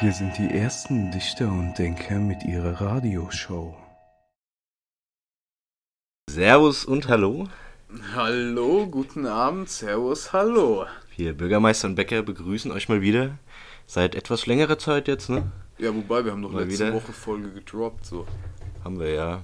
Hier sind die ersten Dichter und Denker mit ihrer Radioshow. Servus und Hallo. Hallo, guten Abend, Servus, hallo. Wir Bürgermeister und Bäcker begrüßen euch mal wieder. Seit etwas längerer Zeit jetzt, ne? Ja, wobei, wir haben doch Mal letzte wieder. Woche Folge gedroppt, so. Haben wir ja.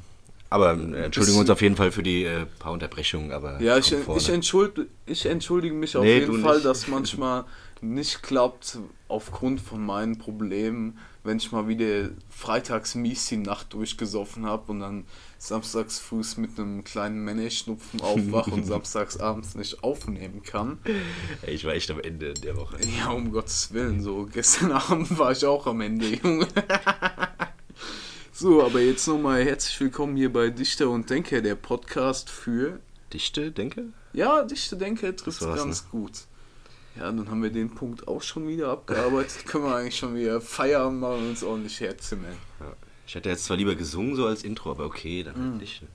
Aber äh, entschuldigen uns auf jeden Fall für die äh, paar Unterbrechungen, aber. Ja, ich, ich, entschuld, ich entschuldige mich auf Nee, jeden Fall, nicht. dass manchmal nicht klappt aufgrund von meinen Problemen, wenn ich mal wieder freitags mies die Nacht durchgesoffen habe und dann samstags frühs mit einem kleinen Männerschnupfen aufwache und samstags abends nicht aufnehmen kann. Ich war echt am Ende der Woche. Ja, um Gottes Willen, so gestern Abend war ich auch am Ende, Junge. so, aber jetzt nochmal herzlich willkommen hier bei Dichter und Denker, der Podcast für. Dichte, denke? Ja, Dichter Denker trifft ganz ne? gut. Ja, dann haben wir den Punkt auch schon wieder abgearbeitet. Können wir eigentlich schon wieder Feierabend machen und uns ordentlich herzimmern. Ich hätte jetzt zwar lieber gesungen so als Intro, aber okay, dann Mhm. halt nicht. ne?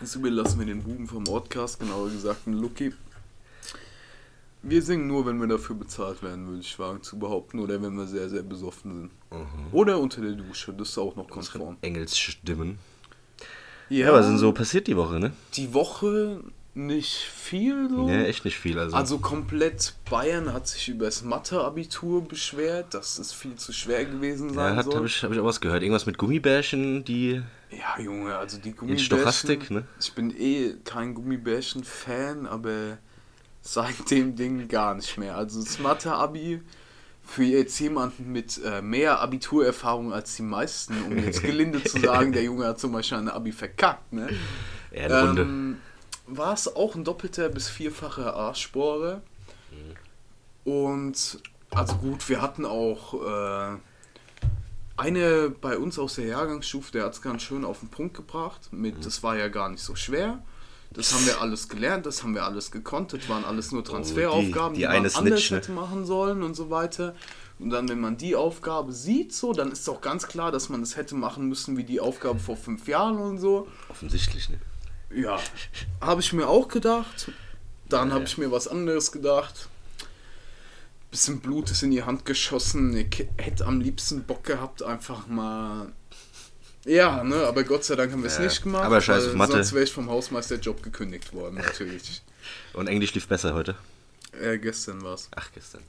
Jetzt überlassen wir den Buben vom Podcast, genauer gesagt, einen Lucky. Wir singen nur, wenn wir dafür bezahlt werden, würde ich wagen zu behaupten, oder wenn wir sehr, sehr besoffen sind. Mhm. Oder unter der Dusche, das ist auch noch konform. Engelsstimmen. Ja, was ist denn so passiert die Woche, ne? Die Woche nicht viel so. Ja, echt nicht viel. Also, Also komplett Bayern hat sich über das Mathe-Abitur beschwert, dass es viel zu schwer gewesen sein ja, hat, soll. habe ich, hab ich auch was gehört. Irgendwas mit Gummibärchen, die. Ja, Junge, also die In Gummibärchen. Stochastik, ne? Ich bin eh kein Gummibärchen-Fan, aber seit dem Ding gar nicht mehr. Also das Mathe-Abi für jetzt jemanden mit äh, mehr Abiturerfahrung als die meisten, um jetzt gelinde zu sagen, der Junge hat zum Beispiel ein Abi verkackt, ne? Ja, eine Runde. War es auch ein doppelter bis vierfacher Arschbohrer. Und also gut, wir hatten auch äh, eine bei uns aus der Jahrgangsstufe, der hat es ganz schön auf den Punkt gebracht. Mit, Das war ja gar nicht so schwer. Das haben wir alles gelernt, das haben wir alles gekonnt, das waren alles nur Transferaufgaben, die die, eine man Snitch, anders ne? hätte machen sollen und so weiter. Und dann, wenn man die Aufgabe sieht, so, dann ist auch ganz klar, dass man es hätte machen müssen wie die Aufgabe vor fünf Jahren und so. Offensichtlich, ne? Ja, habe ich mir auch gedacht. Dann habe ich mir was anderes gedacht. Bisschen Blut ist in die Hand geschossen. Ich hätte am liebsten Bock gehabt, einfach mal. Ja, ne, aber Gott sei Dank haben wir es Ja, nicht gemacht. aber scheiß weil auf Mathe. Sonst wäre ich vom Hausmeisterjob gekündigt worden, natürlich. Und Englisch lief besser heute. äh, gestern war's. Ach, gestern.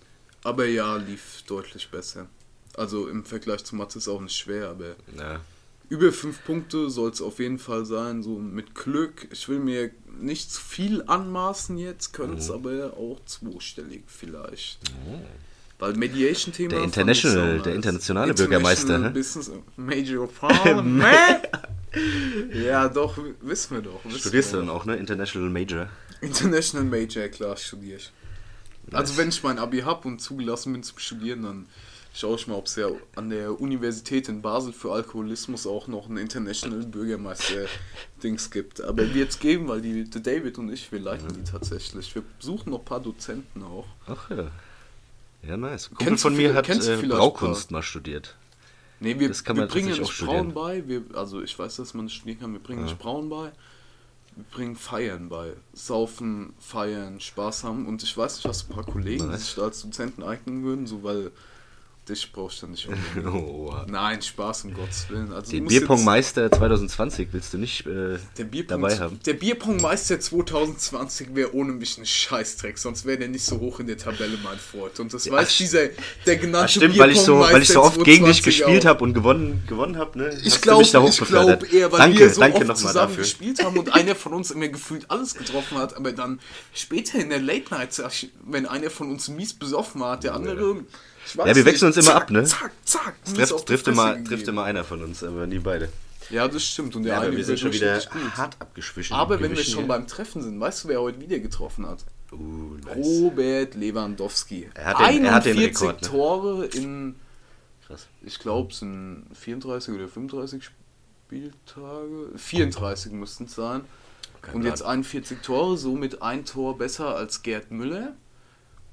Aber ja, lief deutlich besser. Also im Vergleich zu Mathe ist auch nicht schwer, aber Ja. Über fünf Punkte soll es auf jeden Fall sein, so mit Glück. Ich will mir nicht zu viel anmaßen jetzt, könnte es Mhm. aber auch zweistellig vielleicht. Weil Mediation-Thema. Der International- der internationale Bürgermeister, ne? Business Major ja, doch, wissen wir doch. Wissen Studierst du wir dann auch, ne? International Major. International Major, klar, studiere ich. Also wenn ich mein Abi habe und zugelassen bin zum Studieren, dann schaue ich mal, ob es ja an der Universität in Basel für Alkoholismus auch noch ein International Bürgermeister-Dings gibt. Aber wird es geben, weil die, der David und ich, wir leiten die tatsächlich. Wir suchen noch ein paar Dozenten auch. Ach ja. Ja, nice. Kumpel Kennst von mir hat äh, Braukunst mal studiert. Nee, wir, Das kann wir man bringen tatsächlich nicht auch Brauen bei. Wir, also ich weiß, dass man das studieren kann. Wir bringen Ja. nicht Brauen bei. Wir bringen Feiern bei. Saufen, feiern, Spaß haben. Und ich weiß nicht, hast du ein paar Kollegen, die Nice. sich da als Dozenten eignen würden, so weil dich brauchst du nicht unbedingt. Oh. Nein, Spaß, um Gottes Willen. Also Den Bierpongmeister 2020 willst du nicht äh, dabei haben. Der Bierpongmeister 2020 wäre ohne mich ein Scheißdreck, sonst wäre der nicht so hoch in der Tabelle, mein Freund. Und das Ja, weiß dieser, der genannte Ach, stimmt, weil ich so, weil ich so oft gegen dich 2020 gespielt habe und gewonnen, gewonnen habe, ne? Ich glaube, ich glaube eher, weil danke, wir so danke oft zusammen dafür. gespielt haben und einer von uns immer gefühlt alles getroffen hat, aber dann später in der Late Night, wenn einer von uns mies besoffen war, hat der andere. Weiß Ja, wir wechseln uns immer zack, ab, ne? Zack, zack. Es trifft, trifft, immer, trifft immer einer von uns, aber nie beide. Ja, das stimmt. Und der Ja, eine wir sind schon wieder hart abgeschwischen. Aber wenn wir schon hier. beim Treffen sind, weißt du, wer heute wieder getroffen hat? Uh, nice. Robert Lewandowski. Er hat den- er hat den 41 Rekord, ne? Tore in, Krass. ich glaube, es sind 34 oder 35 Spieltage. 34 müssten es sein. Kein Und Plan. jetzt 41 Tore, somit ein Tor besser als Gerd Müller.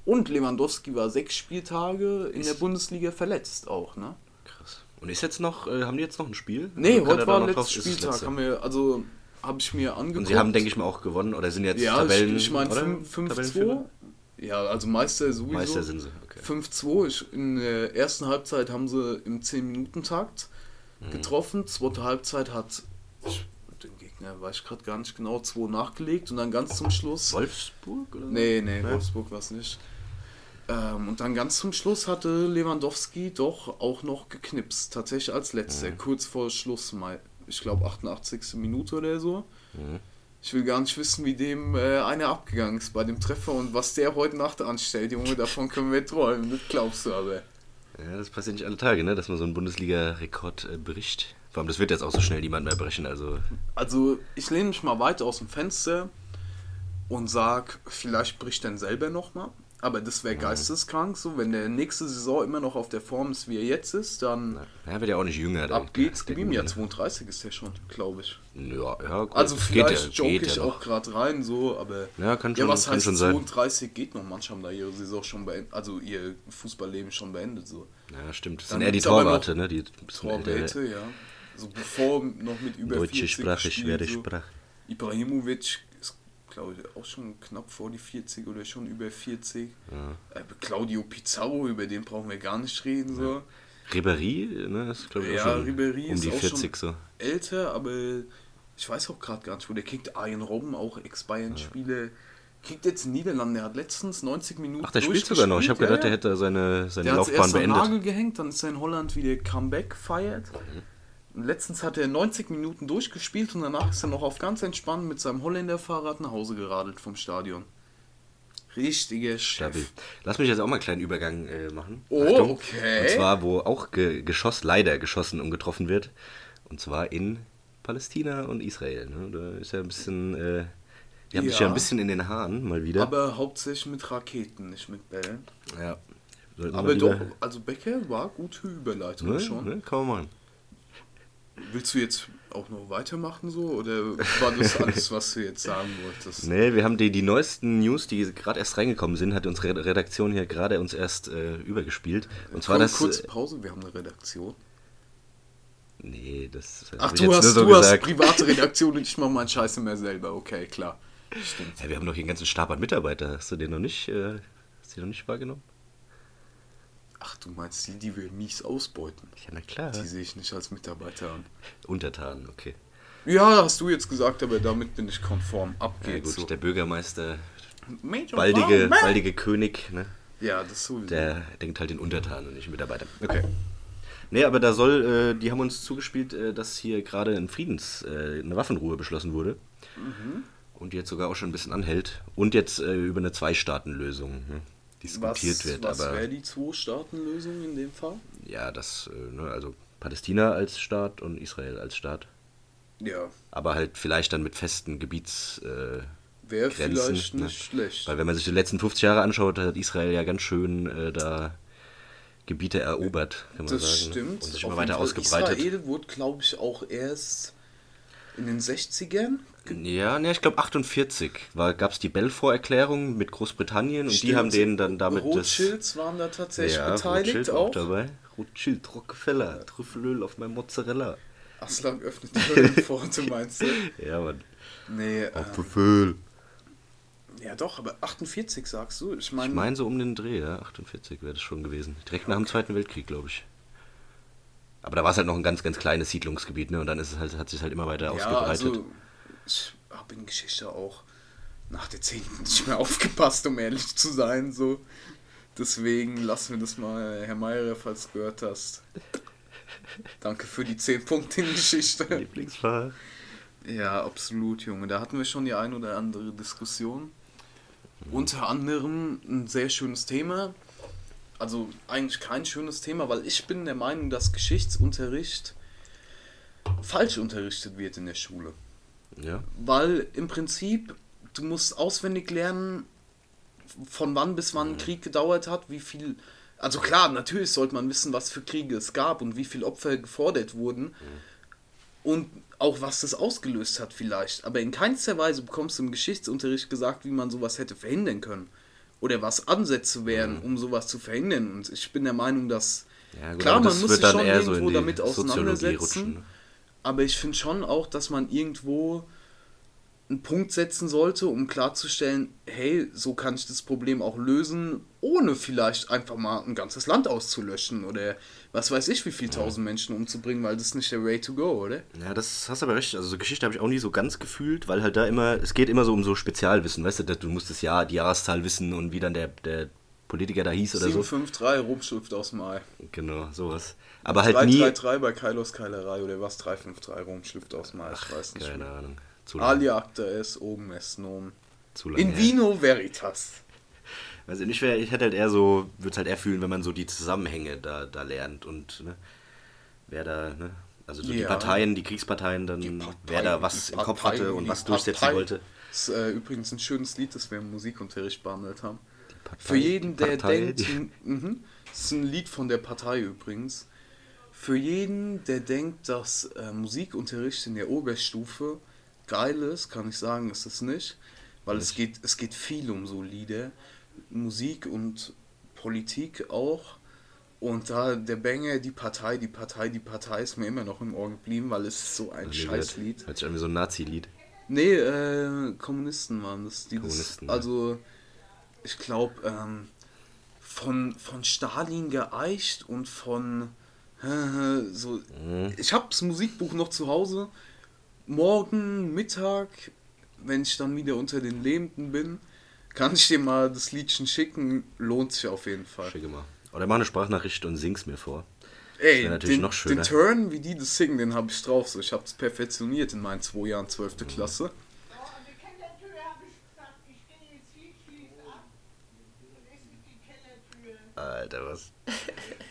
Und Lewandowski war sechs Spieltage in der Bundesliga verletzt auch, ne? Krass. Und ist jetzt noch, äh, haben die jetzt noch ein Spiel? Nee, Oder kann heute war letzter drauf? Ist Spieltag. Haben wir, also habe ich mir angeguckt. Und sie haben, denke ich mal, auch gewonnen oder sind jetzt ja, Tabellen. ich, ich meine oder? 5-2. Tabellenführer? Ja, also Meister sowieso. Meister sind sie, okay. 5-2. Ich- In der ersten Halbzeit haben sie im 10-Minuten-Takt Mhm. getroffen. Zweite Halbzeit hat ich, den Gegner, weiß ich gerade gar nicht genau, 2 nachgelegt und dann ganz zum Schluss. Wolfsburg oder? Nee, nee, Wolfsburg war es nicht. Ähm, und dann ganz zum Schluss hatte Lewandowski doch auch noch geknipst. Tatsächlich als letzter, Mhm. kurz vor Schluss, mal, ich glaube 88. Minute oder so. Mhm. Ich will gar nicht wissen, wie dem äh, einer abgegangen ist bei dem Treffer und was der heute Nacht anstellt. Junge, davon können wir träumen, das glaubst du aber. Ja, das passiert nicht alle Tage, ne? dass man so einen Bundesliga-Rekord äh, bricht. Vor allem, das wird jetzt auch so schnell niemand mehr brechen. Also, Also, ich lehne mich mal weit aus dem Fenster und sag, vielleicht bricht er selber nochmal. Aber das wäre geisteskrank, so wenn der nächste Saison immer noch auf der Form ist, wie er jetzt ist, dann na, er wird ja auch nicht jünger. ab geht's. Gib ihm ja Gute. 32 ist der schon, glaube ich. Ja, ja, gut. Also vielleicht geht ja, joke geht ich ja auch gerade rein, so, aber Ja, kann ja, schon- was kann heißt schon sein. 32 geht noch, manche haben da ihre Saison schon beendet, also ihr Fußballleben schon beendet, so. Ja, stimmt. Das Dann sind eher die Torwarte, ne? Die Torwerte, ja. So bevor noch mit über Deutsche 40 Sprache, schwere so. Sprache. Ibrahimovic glaube ich, auch schon knapp vor die 40 oder schon über 40. Äh, Claudio Pizarro, über den brauchen wir gar nicht reden. So. Ribéry, ne? Ist, glaube ich, Ja, auch schon Ribéry um die auch 40 schon so. älter, aber ich weiß auch gerade gar nicht, wo der kriegt. Arjen Robben, auch Ex-Bayern-Spieler, kriegt jetzt in Niederlanden. Der hat letztens 90 Minuten Ach, der spielt sogar noch. Ich habe gedacht, der hätte seine, seine Der hat Laufbahn erst beendet. Nagel gehängt, dann ist er in Holland wieder Comeback feiert. Und letztens hat er 90 Minuten durchgespielt und danach ist er noch auf ganz entspannt mit seinem Holländer-Fahrrad nach Hause geradelt vom Stadion. Richtiger Stabil. Lass mich jetzt auch mal einen kleinen Übergang äh, machen. Oh, okay. Und zwar, wo auch ge geschoss, leider geschossen und getroffen wird. Und zwar in Palästina und Israel. Ne? Da ist ja ein bisschen, äh, die haben sich ja Ja. ein bisschen in den Haaren mal wieder. Aber hauptsächlich mit Raketen, nicht mit Bällen. ja. Sollten Aber doch, also Becker war gute Überleitung Ne? schon. Ne? Kann man machen. Willst du jetzt auch noch weitermachen so oder war das alles, was du jetzt sagen wolltest? Nee, wir haben die, die neuesten News, die gerade erst reingekommen sind, hat unsere Redaktion hier gerade uns erst äh, übergespielt. Und zwar Komm, das. kurze Äh, Pause, wir haben eine Redaktion. nee, das. Ach, du hast, so du hast gesagt. private Redaktion und ich mache meinen Scheiße mehr selber. Okay, klar. Stimmt. Ja, wir haben doch hier einen ganzen Stab an Mitarbeiter. Hast du den noch nicht, äh, hast du den noch nicht wahrgenommen? Ach, du meinst die, die wir mies ausbeuten? Ja, na klar. Die sehe ich nicht als Mitarbeiter an. Untertan, okay. Ja, hast du jetzt gesagt, aber damit bin ich konform. Ab Ja, geht's. gut, so. der Bürgermeister, Major baldige, Brown, baldige König, ne? Ja, das sowieso. Der denkt halt in Untertan und nicht Mitarbeiter. Okay. Nee, aber da soll, äh, die haben uns zugespielt, äh, dass hier gerade ein Friedens, äh, eine Waffenruhe beschlossen wurde. Mhm. Und jetzt sogar auch schon ein bisschen anhält. Und jetzt äh, über eine Zwei-Staaten-Lösung ne, was diskutiert wird. was aber wäre die Zwei-Staaten-Lösung in dem Fall? ja, das, äh, ne, also Palästina als Staat und Israel als Staat. Ja, Aber halt vielleicht dann mit festen Gebiets. Äh, wäre vielleicht ne? nicht schlecht. Weil wenn man sich die letzten 50 Jahre anschaut, hat Israel ja ganz schön äh, da Gebiete erobert, kann man Das sagen. ne? stimmt. Und sich immer weiter ausgebreitet. Israel wurde, glaube ich, auch erst in den 60ern. Ja, ne, ich glaube 48 gab es die Balfour-Erklärung mit Großbritannien und die haben denen dann damit Rothschilds waren da das... tatsächlich Ja, beteiligt Rothschild auch. dabei. Rothschild, Rockefeller, Trüffelöl auf mein Mozzarella. Aslan öffnet die Höllenpforte, meinst du? Ja, Mann. Nee, äh, Trüffel. ja doch, aber 48 sagst du? Ich meine, Ich meine so um den Dreh, ja, 48 wäre das schon gewesen. Direkt nach dem Zweiten Weltkrieg, glaube ich. Aber da war es halt noch ein ganz, ganz kleines Siedlungsgebiet, ne? Und dann ist es halt, hat sich halt immer weiter ja, ausgebreitet. also ich habe in Geschichte auch nach der 10. nicht mehr aufgepasst, um ehrlich zu sein, so. Deswegen lassen wir das mal, Herr Meier, falls du gehört hast. Danke für die 10 Punkte in Geschichte. Lieblingsfach. Ja, absolut, Junge. Da hatten wir schon die ein oder andere Diskussion. Unter anderem ein sehr schönes Thema. Also eigentlich kein schönes Thema, weil ich bin der Meinung, dass Geschichtsunterricht falsch unterrichtet wird in der Schule. Ja. Weil im Prinzip, du musst auswendig lernen, von wann bis wann ein Krieg gedauert hat, wie viel. Also klar, natürlich sollte man wissen, was für Kriege es gab und wie viele Opfer gefordert wurden. Und auch was das ausgelöst hat vielleicht. Aber in keinster Weise bekommst du im Geschichtsunterricht gesagt, wie man sowas hätte verhindern können. Oder was Ansätze wären, um sowas zu verhindern. Und ich bin der Meinung, dass Ja, gut, Klar, man muss sich schon so irgendwo die damit auseinandersetzen. rutschen. ne? Aber ich finde schon auch, dass man irgendwo einen Punkt setzen sollte, um klarzustellen, hey, so kann ich das Problem auch lösen, ohne vielleicht einfach mal ein ganzes Land auszulöschen oder was weiß ich, wie viel tausend Menschen umzubringen, weil das ist nicht der Way to go, oder? Ja, das hast du aber recht. Also so Geschichte habe ich auch nie so ganz gefühlt, weil halt da immer, es geht immer so um so Spezialwissen, weißt du, du musst das Jahr, die Jahreszahl wissen und wie dann der, der Politiker da hieß oder 753, so. Rumschrift aus Mai. Genau, sowas. Aber halt 3, nie... 333 bei Kailos Keilerei oder was? 353 Rumschrift aus Mai, ich weiß nicht. Keine Ahnung. Alia acta es, oben es non. In vino veritas. Also ich, wär, ich hätte halt eher so, würde es halt eher fühlen, wenn man so die Zusammenhänge da, da lernt und ne, wer da, ne, also so ja. die Parteien, die Kriegsparteien, dann die Partei, wer da was im Kopf hatte und was durchsetzen Partei. wollte. Das ist äh, übrigens ein schönes Lied, das wir im Musikunterricht behandelt haben. Partei, Für jeden, der denkt, mh, das ist ein Lied von der Partei übrigens. Für jeden, der denkt, dass äh, Musikunterricht in der Oberstufe geil ist, kann ich sagen, ist es nicht. Weil nicht. es geht, es geht viel um so Lieder. Musik und Politik auch. Und da der Banger, die Partei, die Partei, die Partei ist mir immer noch im Ohr geblieben, weil es ist so ein also Scheißlied. Hört sich an wie so ein Nazi-Lied. Nee, äh, Kommunisten waren das. Die Kommunisten. Das, also, ich glaube, ähm, von, von Stalin geeicht und von äh, so. Mhm. Ich habe das Musikbuch noch zu Hause morgen Mittag, wenn ich dann wieder unter den Lebenden bin, kann ich dir mal das Liedchen schicken. Lohnt sich auf jeden Fall. Schicke mal. Oder mach eine Sprachnachricht und sing's mir vor. Ey, natürlich den, noch schöner. den Turn, wie die das singen, den habe ich drauf. So, ich habe es perfektioniert in meinen zwei Jahren 12. Mhm. Klasse. Alter, was?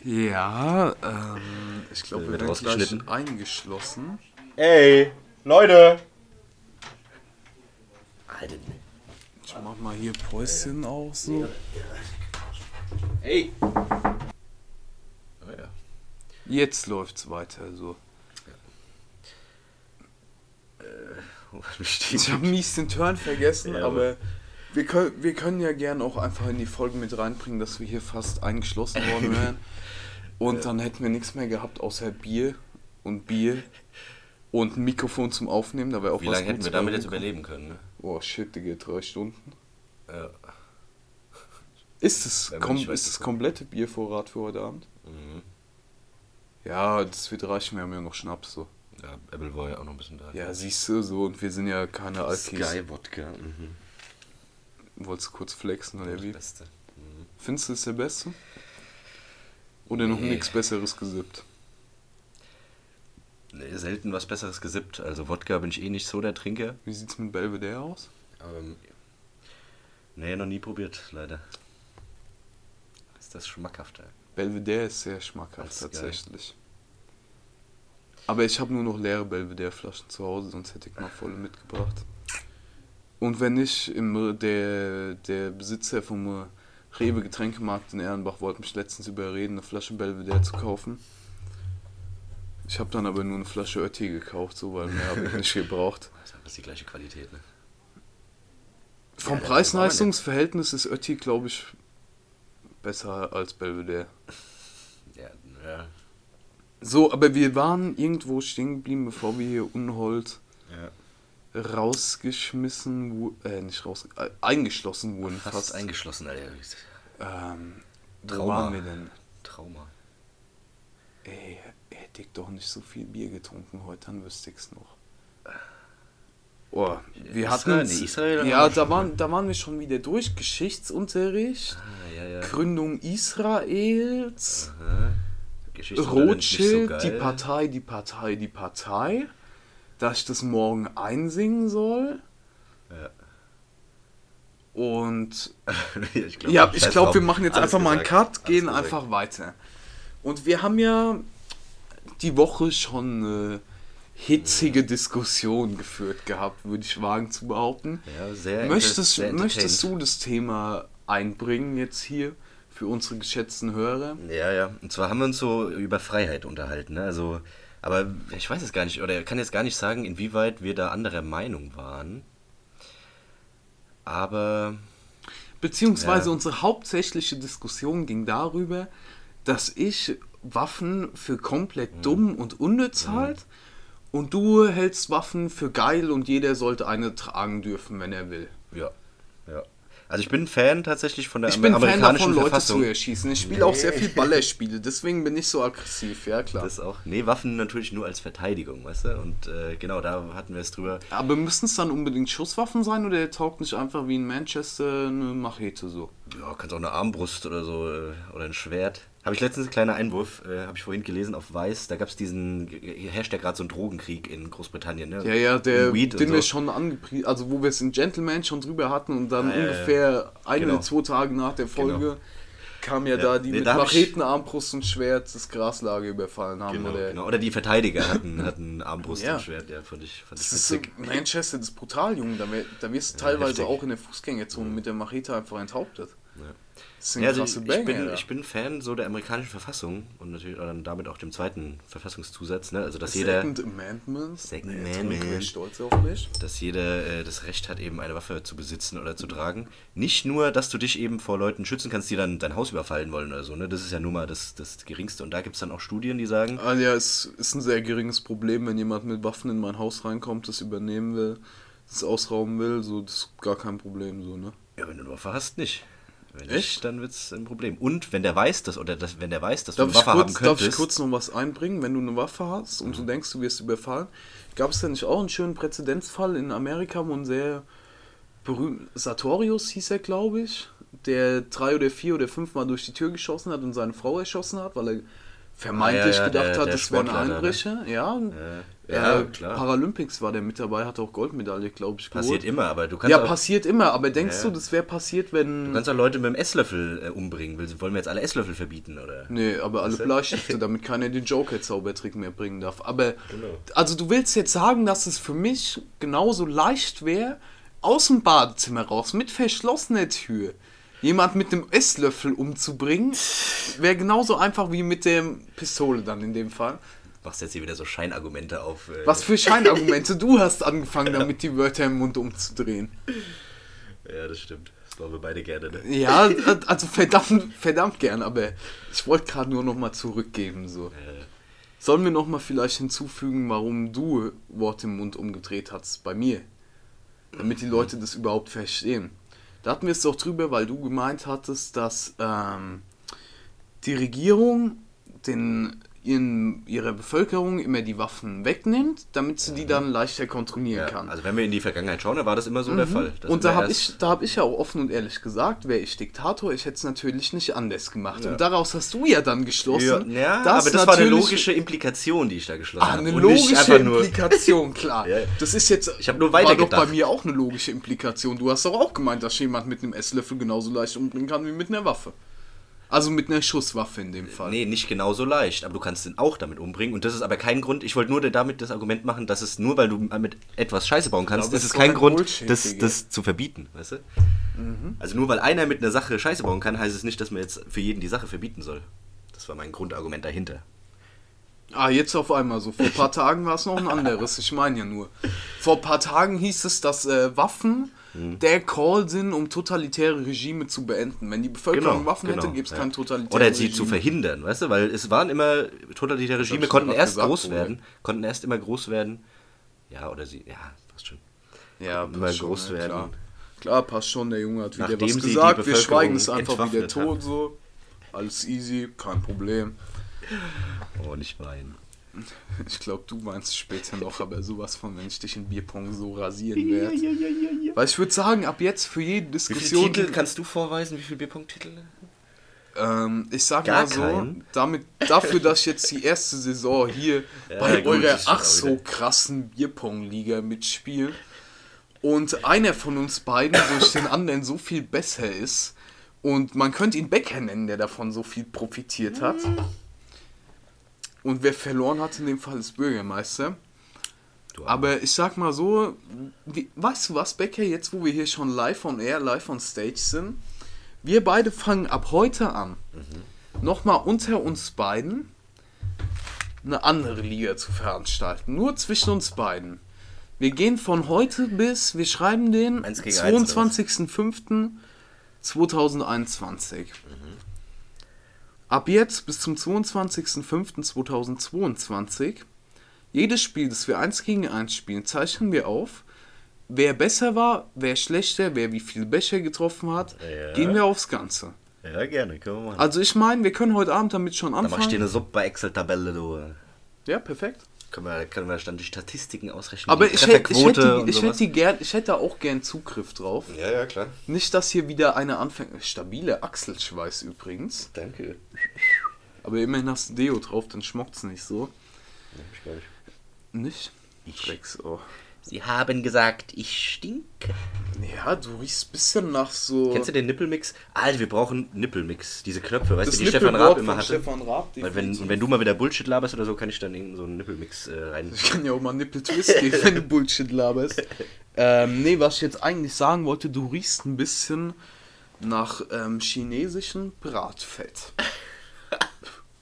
Ja, ähm, ich glaube, wir werden gleich eingeschlossen. Ey! Leute! Alter. Ich mach mal hier Päuschen auch so. Ey! Oh ja. Jetzt läuft's weiter so. Ja. Äh, ich habe mies den Turn vergessen, ja, aber wir können, wir können ja gern auch einfach in die Folge mit reinbringen, dass wir hier fast eingeschlossen worden wären. Und dann hätten wir nichts mehr gehabt außer Bier und Bier und ein Mikrofon zum Aufnehmen, da wäre auch Wie was lange hätten wir damit jetzt überleben können, ne? Oh shit, Digga, drei Stunden. Ja. Ist das, kom ist das komplette Biervorrat für heute Abend? Mhm. Ja, das wird reichen, wir haben ja noch Schnaps so. Ja, Apple war ja auch noch ein bisschen da. Ja, siehst du so, und wir sind ja keine Alkis. Sky Wodka. Mhm. Wolltest du kurz flexen oder wie? Beste. Mhm. Findest du es der Beste? Oder nee. noch nichts Besseres gesippt? Selten was Besseres gesippt. Also Wodka bin ich eh nicht so der Trinker. Wie sieht's mit Belvedere aus? Ähm, nee, noch nie probiert, leider. Ist das schmackhafter? Belvedere ist sehr schmackhaft ist tatsächlich. Geil. Aber ich habe nur noch leere Belvedere-Flaschen zu Hause, sonst hätte ich mal volle mitgebracht. Und wenn nicht, im, der, der Besitzer vom Rewe Getränkemarkt in Ehrenbach wollte mich letztens überreden, eine Flasche Belvedere zu kaufen. Ich habe dann aber nur eine Flasche Ötti gekauft, so, weil mehr habe ich nicht gebraucht. Das ist die gleiche Qualität, ne? Vom ja, Preis-Leistungs-Verhältnis ist Ötti, glaube ich, besser als Belvedere. Ja, ja. So, aber wir waren irgendwo stehen geblieben, bevor wir hier Unhold ja. rausgeschmissen wurden, äh, nicht raus, äh, eingeschlossen wurden. Fast, fast. eingeschlossen, Alter. Ähm, Trauma. Wo waren wir denn? Trauma. Ey, hätte ich doch nicht so viel Bier getrunken heute, dann wüsste ich es noch. Oh, wir hatten Israel, Israel ja, da waren, da waren wir schon wieder durch. Geschichtsunterricht, ah, ja, ja. Gründung Israels, Rothschild, so die Partei, die Partei, die Partei, dass ich das morgen einsingen soll. Ja. Und ich glaube, ja, ich glaub, wir machen jetzt einfach gesagt, mal einen Cut, gehen einfach weiter. Und wir haben ja die Woche schon eine hitzige Diskussion geführt gehabt, würde ich wagen zu behaupten. Ja, sehr möchtest, sehr möchtest du das Thema einbringen jetzt hier für unsere geschätzten Hörer? Ja, ja. Und zwar haben wir uns so über Freiheit unterhalten. Ne? Also, aber ich weiß es gar nicht, oder kann jetzt gar nicht sagen, inwieweit wir da anderer Meinung waren. Aber. Beziehungsweise ja. unsere hauptsächliche Diskussion ging darüber, dass ich Waffen für komplett mhm. dumm und unnütz mhm. halt Und du hältst Waffen für geil und jeder sollte eine tragen dürfen, wenn er will. Ja. Ja. Also ich bin Fan tatsächlich von der ich bin amerikanischen Fan davon, Leute Verfassung. zu erschießen. Ich spiele auch sehr viel Ballerspiele, deswegen bin ich so aggressiv, ja klar. Das auch. Nee, Waffen natürlich nur als Verteidigung, weißt du? Und äh, genau, da hatten wir es drüber. Aber müssen es dann unbedingt Schusswaffen sein oder taugt nicht einfach wie in Manchester eine Machete so? Ja, kannst auch eine Armbrust oder so äh, oder ein Schwert. Habe ich letztens einen kleinen Einwurf, äh, habe ich vorhin gelesen auf Weiß, da gab es diesen, herrscht ja gerade so ein Drogenkrieg in Großbritannien, ne? Ja, ja, der, den so. wir schon angepriesen, also wo wir es in Gentleman schon drüber hatten und dann ja, ja. ungefähr ein Genau. oder zwei Tage nach der Folge Genau. kam ja, Ja, da die nee, mit da ich- Macheten, Armbrust und Schwert das Graslager überfallen haben. Genau, oder genau. Oder die Verteidiger hatten, hatten Armbrust Ja. und Schwert, ja, fand ich, fand ich Das ist so, witzig. Manchester, das ist brutal, Junge. Da, wär- da wirst du teilweise heftig. auch in der Fußgängerzone mit der Machete einfach enthauptet. Ja. Das Ja, also ich, ich, bin, ich bin Fan so der amerikanischen Verfassung und natürlich dann damit auch dem zweiten Verfassungszusatz, ne? Also dass jeder, Second Amendment. Second Amendment. Wäre stolz auf mich. dass jeder äh, das Recht hat, eben eine Waffe zu besitzen oder zu tragen. Nicht nur, dass du dich eben vor Leuten schützen kannst, die dann dein Haus überfallen wollen oder so, ne? Das ist ja nur mal das, das Geringste. Und da gibt es dann auch Studien, die sagen, Ah, ja, es ist ein sehr geringes Problem, wenn jemand mit Waffen in mein Haus reinkommt, das übernehmen will, das ausrauben will, so, das ist gar kein Problem, so, ne? ja, wenn du eine Waffe hast, nicht. Wenn Echt? nicht, dann wird es ein Problem. Und wenn der weiß, dass, oder das, wenn der weiß, dass Darf du eine Waffe kurz, haben darf könntest. ich kurz noch was einbringen? Wenn du eine Waffe hast und du denkst, du wirst überfallen, gab es da nicht auch einen schönen Präzedenzfall in Amerika, wo ein sehr berühmt, Sartorius hieß er, glaube ich, der drei oder vier oder fünfmal durch die Tür geschossen hat und seine Frau erschossen hat, weil er vermeintlich Ah, ja, gedacht der- hat, der das wäre ein ne? Einbrecher. Ja, Ja, ja, äh, klar. Paralympics war der mit dabei, hat auch Goldmedaille, glaube ich, Passiert geholt. immer, aber du kannst Ja, passiert immer, aber denkst Ja, du, ja. das wäre passiert, wenn... du kannst auch Leute mit dem Esslöffel äh, umbringen. Will- Wollen wir jetzt alle Esslöffel verbieten, oder? Nee, aber alle? Bleistifte, damit keiner den Joker-Zaubertrick mehr bringen darf. Aber, Genau. also du willst jetzt sagen, dass es für mich genauso leicht wäre, aus dem Badezimmer raus, mit verschlossener Tür, jemand mit einem Esslöffel umzubringen, wäre genauso einfach wie mit der Pistole dann in dem Fall. Machst jetzt hier wieder so Scheinargumente auf. Äh, Was für Scheinargumente, du hast angefangen damit, die Wörter im Mund umzudrehen. Ja, das stimmt. Das machen wir beide gerne, ne? Ja, also verdammt, verdammt gern, aber ich wollte gerade nur noch mal zurückgeben, so. Äh, Sollen wir noch mal vielleicht hinzufügen, warum du Wort im Mund umgedreht hast bei mir? Damit die Leute das überhaupt verstehen. Da hatten wir es doch drüber, weil du gemeint hattest, dass ähm, die Regierung den, ihren, ihrer Bevölkerung immer die Waffen wegnimmt, damit sie die dann leichter kontrollieren ja, kann. also wenn wir in die Vergangenheit schauen, dann war das immer so der Fall. Das und da habe ich, da hab ich ja auch offen und ehrlich gesagt, wäre ich Diktator, ich hätte es natürlich nicht anders gemacht. Ja. Und daraus hast du ja dann geschlossen. Ja, ja aber das war eine logische Implikation, die ich da geschlossen Ah, habe. eine logische Implikation, klar. Das ist jetzt. Ich nur War doch bei mir auch eine logische Implikation. Du hast doch auch gemeint, dass jemand mit einem Esslöffel genauso leicht umbringen kann wie mit einer Waffe. Also mit einer Schusswaffe in dem Fall. Nee, nicht genauso leicht, aber du kannst ihn auch damit umbringen. Und das ist aber kein Grund, ich wollte nur damit das Argument machen, dass es nur, weil du mit etwas Scheiße bauen kannst, aber das es ist kein Grund, Bullshit, das, das zu verbieten, weißt du? Also nur weil einer mit einer Sache Scheiße bauen kann, heißt es nicht, dass man jetzt für jeden die Sache verbieten soll. Das war mein Grundargument dahinter. Ah, jetzt auf einmal so. Vor ein paar Tagen war es noch ein anderes. Ich meine ja nur. Vor ein paar Tagen hieß es, dass äh, Waffen Hm. der Call sind, um totalitäre Regime zu beenden. Wenn die Bevölkerung Waffen hätte, gäbe es ja. kein totalitäres Oder sie Regime. zu verhindern, weißt du? Weil es waren immer totalitäre Regime, konnten erst gesagt, groß werden, konnten erst immer groß werden. Ja, oder sie, ja, passt schon. Ja, immer passt schon, groß werden. Klar. klar, passt schon. Der Junge hat wieder Nachdem was gesagt. Wir schweigen es einfach entwaffnet tot haben. so. Alles easy, kein Problem. Oh, nicht weinen. Ich glaube, du meinst später noch, aber sowas von, wenn ich dich in Bierpong so rasieren werde. Weil ich würde sagen, ab jetzt für jede Wie viele Diskussion. Titel kannst du vorweisen? Wie viele Bierpunkt-Titel? Ähm, ich sag Gar mal so, keinen? damit, dafür, dass ich jetzt die erste Saison hier Ja, bei gut, eurer ach so krassen Bierpong-Liga mitspiele und einer von uns beiden durch den anderen so viel besser ist und man könnte ihn Becker nennen, der davon so viel profitiert hat. Und wer verloren hat in dem Fall ist Bürgermeister. Aber ich sag mal so, wie, weißt du was, Becker, jetzt wo wir hier schon live on air, live on stage sind, wir beide fangen ab heute an, nochmal unter uns beiden eine andere Liga zu veranstalten. Nur zwischen uns beiden. Wir gehen von heute bis, wir schreiben den Eins gegen eins, oder was? 22.05.2021. Ab jetzt bis zum 22.05.2022 jedes Spiel, das wir eins gegen eins spielen, zeichnen wir auf. Wer besser war, wer schlechter, wer wie viel Becher getroffen hat, Ja. gehen wir aufs Ganze. Ja, gerne, können wir machen. Also ich meine, wir können heute Abend damit schon da mach ich dir anfangen. eine super Excel-Tabelle, du. Ja, perfekt. Können wir, können wir dann die Statistiken ausrechnen. Aber die ich hätte, ich, hätte, ich, hätte die gern, ich hätte auch gern Zugriff drauf. Ja, ja, klar. Nicht, dass hier wieder eine anfängt. Stabile Achselschweiß übrigens. Danke. Aber immerhin hast du Deo drauf, dann schmeckt's nicht so. Ich gar nicht. Nicht? Ich. Drecks, oh. Sie haben gesagt, ich stinke. Ja, du riechst ein bisschen nach so. Kennst du den Nippelmix? Alter, wir brauchen Nippelmix. Diese Knöpfe, weißt das du, die Stefan Raab immer hatte. Stefan Raab, Weil wenn, und wenn du mal wieder Bullshit laberst oder so, kann ich dann irgend so einen Nippelmix äh, rein. Ich kann ja auch mal Nippel-Twist geben, wenn du Bullshit laberst. ähm, nee, was ich jetzt eigentlich sagen wollte, du riechst ein bisschen nach ähm, chinesischem Bratfett.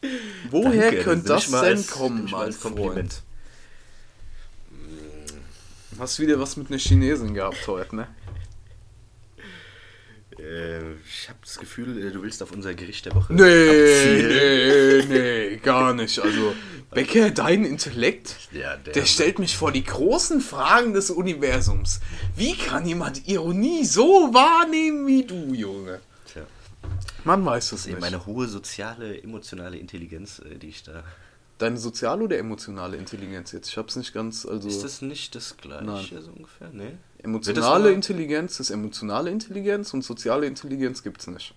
Woher Danke, könnte das mal denn kommen, mein Freund? Kompliment. Hast wieder was mit einer Chinesin gehabt heute, ne? Äh, ich habe das Gefühl, äh, du willst auf unser Gericht der Woche Nee, nee, nee, gar nicht. Also, Becker, dein Intellekt, Ja, der, der stellt mich vor die großen Fragen des Universums. Wie kann jemand Ironie so wahrnehmen wie du, Junge? Tja, Man weiß es nicht. eine hohe soziale, emotionale Intelligenz, äh, die ich da. Deine soziale oder emotionale Intelligenz jetzt? Ich hab's nicht ganz, also... Ist das nicht das gleiche Nein. so ungefähr? Nee? Emotionale aber- Intelligenz ist emotionale Intelligenz und soziale Intelligenz gibt's nicht.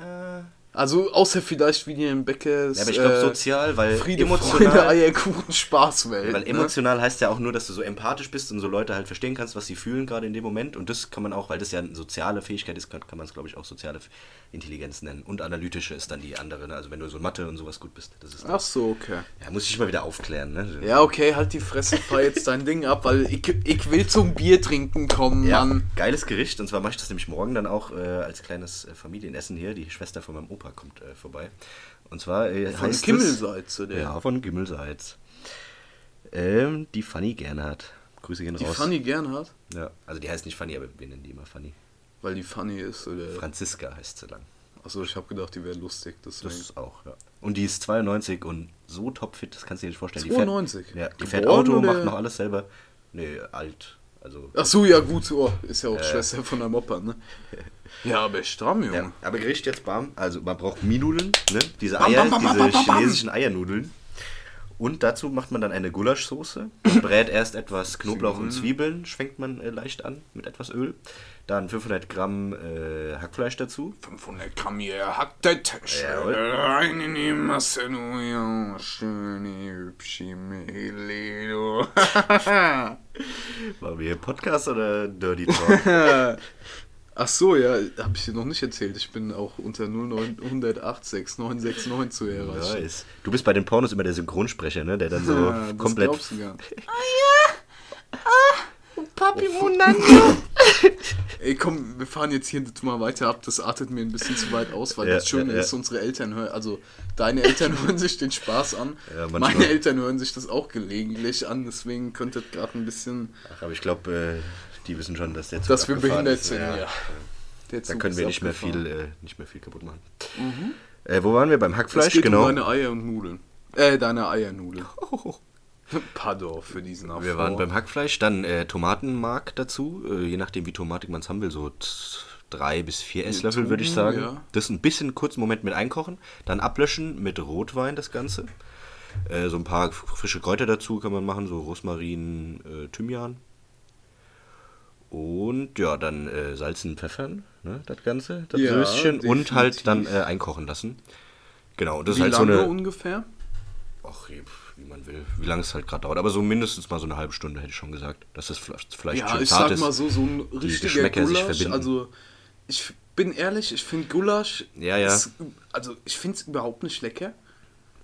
Ah. Also außer vielleicht wie in Beckers Ja, aber ich glaube äh, sozial, weil Friede, emotional. Freude, Eierkuchen, Spaßwelt. Weil ne? emotional heißt ja auch nur, dass du so empathisch bist und so Leute halt verstehen kannst, was sie fühlen gerade in dem Moment. Und das kann man auch, weil das ja eine soziale Fähigkeit ist, kann, kann man es, glaube ich, auch soziale Intelligenz nennen. Und analytische ist dann die andere. Ne? Also wenn du so Mathe und sowas gut bist. Das ist Ach so, okay. ja, muss ich mal wieder aufklären. Ne? Ja, okay, halt die Fresse, fahr jetzt dein Ding ab, weil ich, ich will zum Bier trinken kommen, Ja, Mann. geiles Gericht. Und zwar mache ich das nämlich morgen dann auch äh, als kleines äh, Familienessen hier. Die Schwester von meinem Opa kommt äh, vorbei. Und zwar äh, Von heißt es- Kimmelseits, oder? Ja, von Gimmelseits. Ähm, die Fanny Gernhardt. Grüße gehen Die raus. Fanny gern hat, Ja, also die heißt nicht Fanny, aber wir nennen die immer Fanny. weil die Funny ist, oder? Franziska heißt sie lang. Achso, ich habe gedacht, die wäre lustig, deswegen. Das ist auch, ja. Und die ist 92 und so topfit, das kannst du dir nicht vorstellen. 92? Die fährt, ja, die fährt Auto, oder- macht noch alles selber. Nee, alt. Also. Ach so, ja gut, oh, ist ja auch Schwester von deinem Opa, ne? Ja, aber stramm, Junge. Ja, aber Gericht jetzt bam. Also man braucht Mienudeln, ne? Diese Eier, bam, bam, diese bam, bam. chinesischen Eiernudeln. Und dazu macht man dann eine Gulaschsoße. Brät erst etwas Knoblauch und Zwiebeln, schwenkt man äh, leicht an mit etwas Öl. Dann 500 Gramm äh, Hackfleisch dazu. 500 Gramm hier hackte Tasche. Jawohl. Rein in die Masse, du ja, schöne, hübsche Mädel, du. Machen wir hier Podcast oder Dirty Talk? Ach so, ja, habe ich dir noch nicht erzählt. Ich bin auch unter 09086 969 zu erreichen. nice. Du bist bei den Pornos immer der Synchronsprecher, ne? Der dann so Ja, das komplett. glaubst du gar nicht. Papi Munando. Ey, komm, wir fahren jetzt hier mal weiter ab. Das artet mir ein bisschen zu weit aus, weil Ja, das Schöne ja, ja. ist, unsere Eltern hören, also deine Eltern hören sich den Spaß an. Ja. Meine Eltern hören sich das auch gelegentlich an, deswegen könnte es gerade ein bisschen, Ach, aber ich glaube, äh, die wissen schon, dass der Zug dass wir behindert sind, ja. Der Da können wir nicht mehr viel, äh, nicht mehr viel kaputt machen. Äh, wo waren wir? Beim Es Hackfleisch, geht genau. um deine Eier und Nudeln. Äh, deine Eiernudeln. Pardon für diesen Affront. Wir waren beim Hackfleisch, dann äh, Tomatenmark dazu, äh, je nachdem wie tomatig man es haben will, so drei bis vier Esslöffel würde ich sagen. ja. Das ein bisschen kurzen Moment mit einkochen, dann ablöschen mit Rotwein das Ganze. Äh, so ein paar frische Kräuter dazu kann man machen, so Rosmarin, äh, Thymian. Und ja, dann äh, salzen, pfeffern, ne, das Ganze, das Ja, Söschen. Und halt dann äh, einkochen lassen. Genau, das Wie ist halt lange so eine. ungefähr? Ach, wie man will, wie lange es halt gerade dauert. Aber so mindestens mal so eine halbe Stunde hätte ich schon gesagt, dass das Fleisch Ja, schön ich zart sag ist. mal so, so ein richtiger Gulasch. Also, ich bin ehrlich, ich finde Gulasch. Ja, ja. Ist, also, ich finde es überhaupt nicht lecker.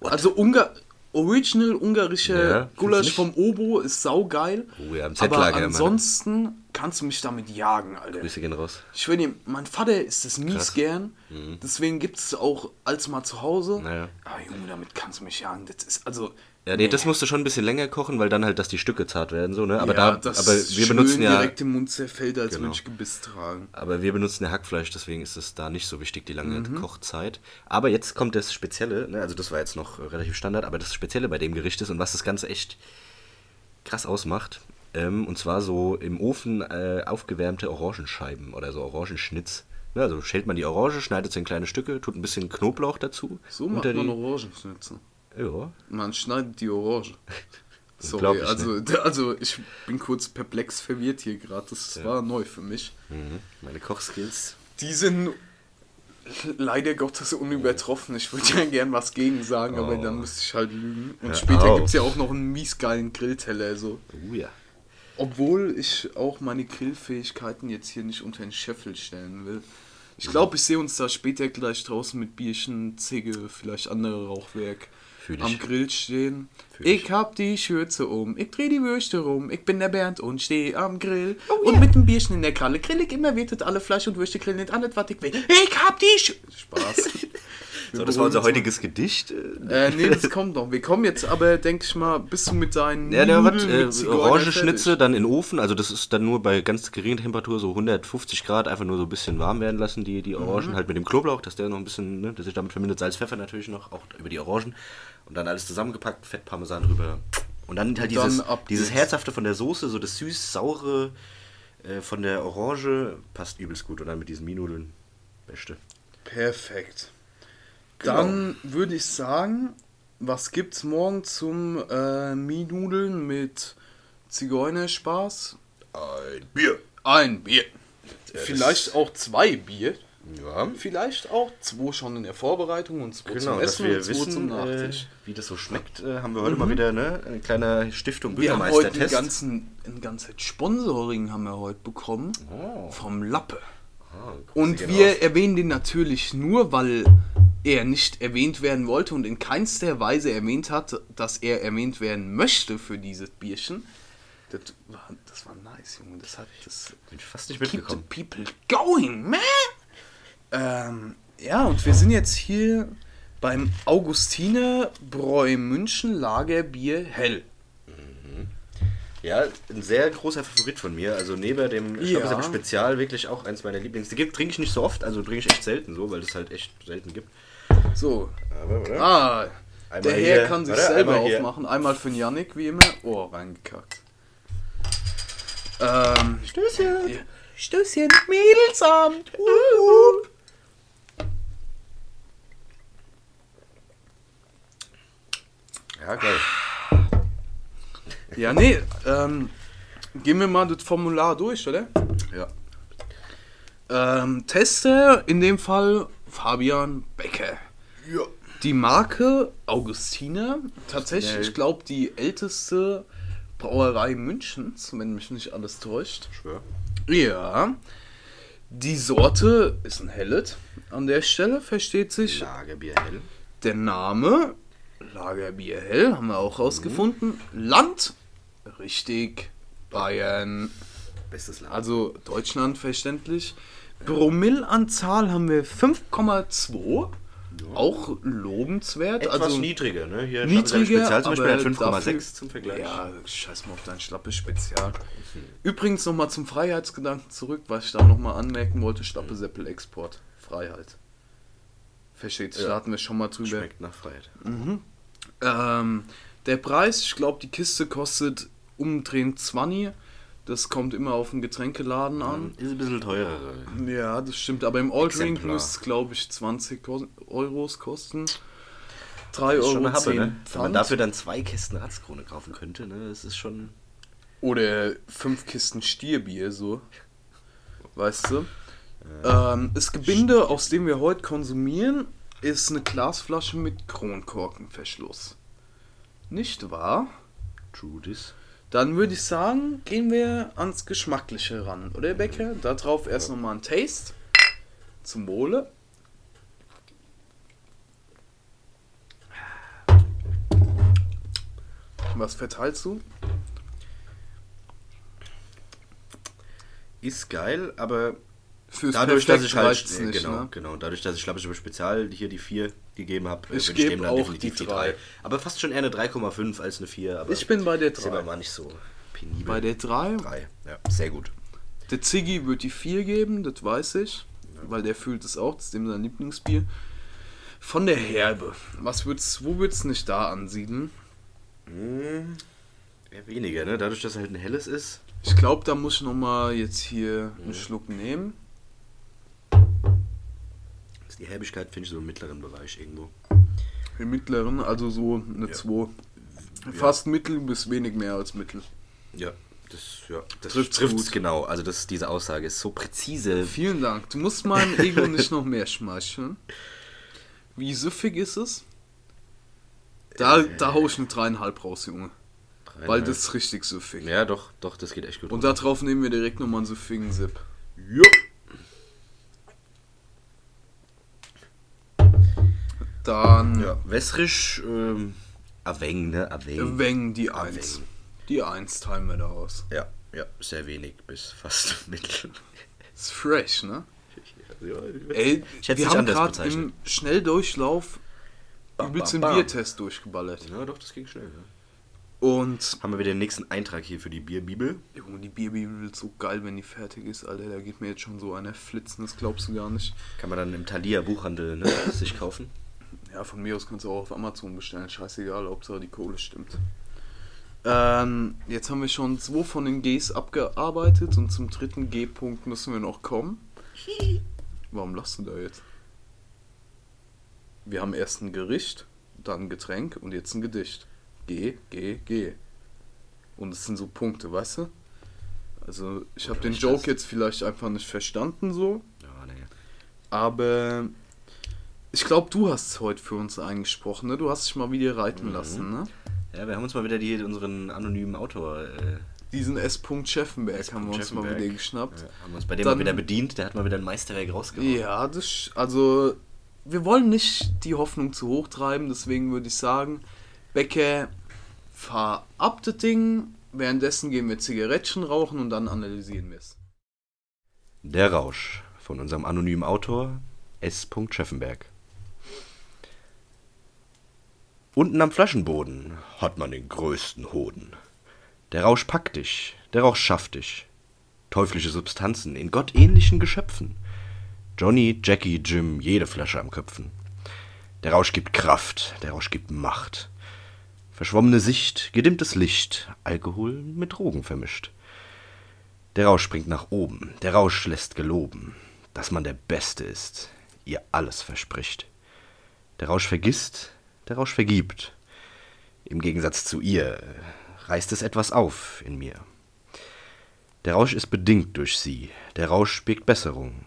Also, Ungar, original ungarische Ja, Gulasch vom Obo ist saugeil. Oh ja, im aber ansonsten kannst du mich damit jagen, Alter. Grüße gehen raus. Ich schwöre dir, mein Vater isst es mies Krass. gern. Deswegen gibt es auch als mal zu Hause. Naja. Aber Junge, damit kannst du mich jagen. Das ist, also, Ja, nee, das musste schon ein bisschen länger kochen, weil dann halt, dass die Stücke zart werden, so, ne? Aber ja, da, aber wir benutzen ja. direkt im Mund zerfällt, als Genau. würde ich Gebiss tragen. Aber wir benutzen ja Hackfleisch, deswegen ist es da nicht so wichtig, die lange Mhm. Kochzeit. Aber jetzt kommt das Spezielle, ne? also das war jetzt noch relativ Standard, aber das Spezielle bei dem Gericht ist und was das Ganze echt krass ausmacht. Ähm, und zwar so im Ofen äh, aufgewärmte Orangenscheiben oder so Orangenschnitz. Ne? Also schält man die Orange, schneidet sie in kleine Stücke, tut ein bisschen Knoblauch dazu. So macht man Orangenschnitzel. Ja. Man schneidet die Orange. Sorry, also, also ich bin kurz perplex verwirrt hier gerade. Das war neu für mich. Mhm. Meine Kochskills. Die sind leider Gottes unübertroffen. Ich würde ja gern was gegen sagen, aber Oh. dann müsste ich halt lügen. Und Hör später auf. gibt es ja auch noch einen miesgeilen Grillteller. So. Uh, ja. Obwohl ich auch meine Grillfähigkeiten jetzt hier nicht unter den Scheffel stellen will. Ich glaube, ich sehe uns da später gleich draußen mit Bierchen, Zigge, vielleicht andere Rauchwerk Fühl ich. am Grill stehen. Fühl ich. Ich hab die Schürze um, ich dreh die Würste rum, ich bin der Bernd und steh am Grill. Oh, Und mit dem Bierchen in der Kralle grill ich immer wirtet alle Fleisch und Würste grillen nicht alles, was ich will. Ich hab die Schürze. Spaß. So, das war unser heutiges Gedicht. Äh, nee, das kommt noch. Wir kommen jetzt aber, denke ich mal, bist du mit deinen Ja, der hat äh, Orangenschnitze, dann in den Ofen, also das ist dann nur bei ganz geringer Temperatur, so 150 Grad, einfach nur so ein bisschen warm werden lassen, die, die Orangen, Mhm. halt mit dem Knoblauch, dass der noch ein bisschen, ne, dass sich damit verbindet, Salz, Pfeffer natürlich noch, auch über die Orangen. Und dann alles zusammengepackt, Fett, Parmesan drüber. Und dann halt dann dieses, ab dieses. Herzhafte von der Soße, so das süß-saure äh, von der Orange, passt übelst gut. Und dann mit diesen Minudeln, beste. Perfekt. Genau. Dann würde ich sagen, was gibt's morgen zum äh, Mienudeln mit Zigeunerspaß? Ein Bier. Ein Bier. Ja, Vielleicht auch zwei Bier. Ja, Vielleicht auch zwei schon in der Vorbereitung und zwei Genau, zum Essen und zwei wissen, zum äh, Nachtisch. Mhm. wie das so schmeckt, äh, haben wir heute mal wieder ne? eine kleine Stiftung wir haben heute einen Bürgermeister-Test. ganzen, ein ganzes Sponsoring haben wir heute bekommen Oh. vom Lappe. Ah, Und gehen wir raus. erwähnen den natürlich nur, weil er nicht erwähnt werden wollte und in keinster Weise erwähnt hat, dass er erwähnt werden möchte für dieses Bierchen. Das war, das war nice, Junge. Das hat das bin fast nicht keep the mitgekommen. people going, man. Ähm, ja, und wir sind jetzt hier beim Augustiner Bräu München Lagerbier Hell. Ja, ein sehr großer Favorit von mir. Also neben dem Ja. Spezial wirklich auch eins meiner Lieblings. Die gibt- trinke ich nicht so oft, also trinke ich echt selten so, weil es halt echt selten gibt. So. Aber, oder? Ah, Einmal der hier, Herr kann sich oder? selber Einmal hier. aufmachen. Einmal für den Yannick, wie immer. Oh, reingekackt. Ähm, Stößchen. ja. Stößchen, Mädelsamt. Uh. Ja, geil. Ja, nee, ähm, gehen wir mal das Formular durch, oder? Ja. Ähm, Tester, in dem Fall Fabian Becker. Ja. Die Marke Augustiner, tatsächlich, ich glaube, die älteste Brauerei Münchens, wenn mich nicht alles täuscht. Schwör. Ja. Die Sorte ist ein Hellet. An der Stelle versteht sich Lagerbier hell. der Name. Lagerbier Hell haben wir auch rausgefunden. Land. Richtig. Bayern. Bestes Land. Also Deutschland verständlich. Promillanzahl haben wir 5,2. Auch lobenswert. Etwas also niedriger, ne? Hier niedriger, Spezial zum Beispiel hat 5,6 dafür- zum Vergleich. Ja, scheiß mal auf dein schlappes Spezial. Übrigens nochmal zum Freiheitsgedanken zurück, was ich da nochmal anmerken wollte. Schlappe Seppel Export. Freiheit. Versteht sich, Ja. da hatten wir schon mal drüber. Schmeckt nach Freiheit. Ähm, der Preis, ich glaube, die Kiste kostet umdrehend 20. Das kommt immer auf den Getränkeladen an. Ist ein bisschen teurer. Ja, das stimmt. Aber im All Drink Exemplar. müsste es, glaube ich, 20 Ko- Euros kosten. 3 Ist Euro schon 10 ne? Wenn man dafür dann zwei Kästen Ratzkrone kaufen könnte, ne? Das ist schon. Oder fünf Kisten Stierbier, so. Weißt du? Ähm, das Gebinde, aus dem wir heute konsumieren, ist eine Glasflasche mit Kronkorkenverschluss. Nicht wahr? True this. Dann würde ich sagen, gehen wir ans Geschmackliche ran, oder Becker? Darauf erst nochmal ein Taste. Zum Wohle. Was verteilst du? Ist geil, aber Fürs dadurch, dass ich halt, äh, nicht, genau, ne? genau, dadurch, dass ich glaube ich über Spezial hier die 4 gegeben habe, ich bin ich dem dann auch definitiv die 3. Aber fast schon eher eine 3,5 als eine 4. Aber ich bin bei der 3. Ist aber mal nicht so penibel. Bei der 3? 3, ja, sehr gut. Der Ziggy wird die 4 geben, das weiß ich. Ja. Weil der fühlt es auch, das ist dem sein Lieblingsbier. Von der Herbe. Was wird's, wo würdest du nicht da ansiedeln? Hm, eher weniger, ne? Dadurch, dass er halt ein helles ist. Ich glaube, da muss ich nochmal jetzt hier einen Schluck nehmen. Die Herbigkeit finde ich so im mittleren Bereich irgendwo. Im mittleren, also so eine 2. Ja. Fast ja. mittel bis wenig mehr als mittel. Ja, das, ja, das trifft es genau. Also das, diese Aussage ist so präzise. Vielen Dank. Du musst meinem Ego nicht noch mehr schmeicheln. Wie süffig ist es? Da, äh, da hau ich eine dreieinhalb raus, Junge. Weil das ist richtig süffig. Ja, doch, doch, das geht echt gut. Und da drauf nehmen wir direkt nochmal einen süffigen Sip. Ja. Wässrig, ähm, Aveng, ne? Aveng. Aveng, die 1. Die 1 teilen wir da aus. Ja, ja, sehr wenig bis fast mittel. Ist fresh, ne? Ey, wir haben gerade im Schnelldurchlauf übelst den Biertest durchgeballert. Ja, doch, das ging schnell. Ja. Und haben wir wieder den nächsten Eintrag hier für die Bierbibel. Junge, die Bierbibel wird so geil, wenn die fertig ist, Alter. Da geht mir jetzt schon so einer flitzen, das glaubst du gar nicht. Kann man dann im Thalia Buchhandel ne, sich kaufen? Ja, von mir aus kannst du auch auf Amazon bestellen. Scheißegal, Hauptsache die Kohle stimmt. Ähm, jetzt haben wir schon zwei von den Gs abgearbeitet und zum dritten G-Punkt müssen wir noch kommen. Warum lachst du da jetzt? Wir haben erst ein Gericht, dann ein Getränk und jetzt ein Gedicht. G, G, G. Und es sind so Punkte, weißt du? Also, ich habe den Joke das? jetzt vielleicht einfach nicht verstanden so. Ja, nee. Aber ich glaube, du hast es heute für uns eingesprochen, ne? Du hast dich mal wieder reiten mhm. lassen, ne? Ja, wir haben uns mal wieder die, unseren anonymen Autor. Äh, Diesen S. Scheffenberg S. haben wir uns mal wieder geschnappt. Ja, haben uns bei dem Dann, mal wieder bedient, der hat mal wieder ein Meisterwerk rausgebracht. Ja, das. Also, wir wollen nicht die Hoffnung zu hoch treiben, deswegen würde ich sagen, Becker, fahr ab das Ding. Währenddessen gehen wir Zigarettchen rauchen und dann analysieren wir es. Der Rausch von unserem anonymen Autor S. Scheffenberg. Unten am Flaschenboden hat man den größten Hoden. Der Rausch packt dich, der Rausch schafft dich. Teuflische Substanzen in gottähnlichen Geschöpfen. Johnny, Jackie, Jim, jede Flasche am Köpfen. Der Rausch gibt Kraft, der Rausch gibt Macht. Verschwommene Sicht, gedimmtes Licht, Alkohol mit Drogen vermischt. Der Rausch springt nach oben, der Rausch lässt geloben, dass man der Beste ist, ihr alles verspricht. Der Rausch vergisst, der Rausch vergibt. Im Gegensatz zu ihr reißt es etwas auf in mir. Der Rausch ist bedingt durch sie, der Rausch birgt Besserung,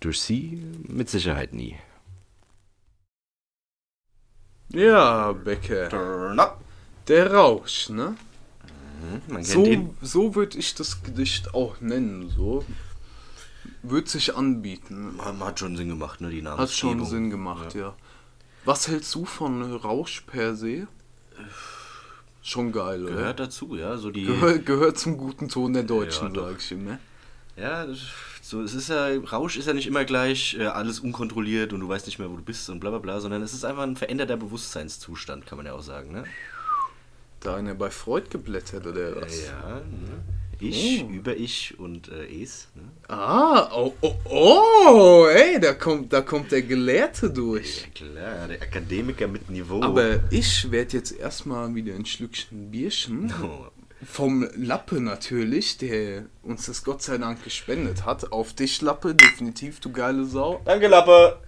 durch sie mit Sicherheit nie. Ja, up. Der Rausch, ne? Mhm, so so würde ich das Gedicht auch nennen, so. Würde sich anbieten. Hat schon Sinn gemacht, ne, die Namensgebung. Hat schon Sinn gemacht, ja. ja. Was hältst du von Rausch per se? Schon geil, oder? Gehört dazu, ja. So die Gehör, gehört zum guten Ton der Deutschen, ja, sag ich immer. Ja, so, es ist ja, Rausch ist ja nicht immer gleich äh, alles unkontrolliert und du weißt nicht mehr, wo du bist und bla bla bla, sondern es ist einfach ein veränderter Bewusstseinszustand, kann man ja auch sagen, ne? Da eine bei Freud geblättert oder was? Ja, ne? Ich, oh. über ich und äh, es. Ne? Ah, oh, oh, oh, ey, da kommt, da kommt der Gelehrte durch. Ja, klar, der Akademiker mit Niveau. Aber ich werde jetzt erstmal wieder ein Schlückchen Bierchen. Oh. Vom Lappe natürlich, der uns das Gott sei Dank gespendet hat. Auf dich, Lappe, definitiv, du geile Sau. Danke, Lappe.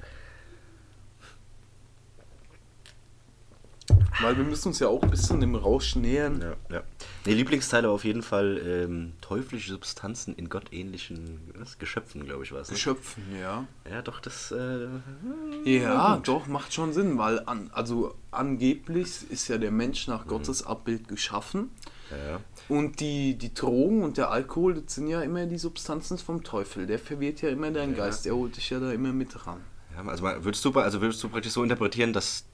Weil wir müssen uns ja auch ein bisschen dem Rausch nähern. Ja, ja. Nee, Lieblingsteile auf jeden Fall ähm, teuflische Substanzen in gottähnlichen was, Geschöpfen, glaube ich, war es. Ne? Geschöpfen, ja. Ja, doch, das. Äh, ja, doch, macht schon Sinn, weil an, also angeblich ist ja der Mensch nach mhm. Gottes Abbild geschaffen. Ja. Und die, die Drogen und der Alkohol, das sind ja immer die Substanzen vom Teufel. Der verwirrt ja immer deinen ja. Geist, der holt dich ja da immer mit ran. Ja, also würdest du, also würdest du praktisch so interpretieren, dass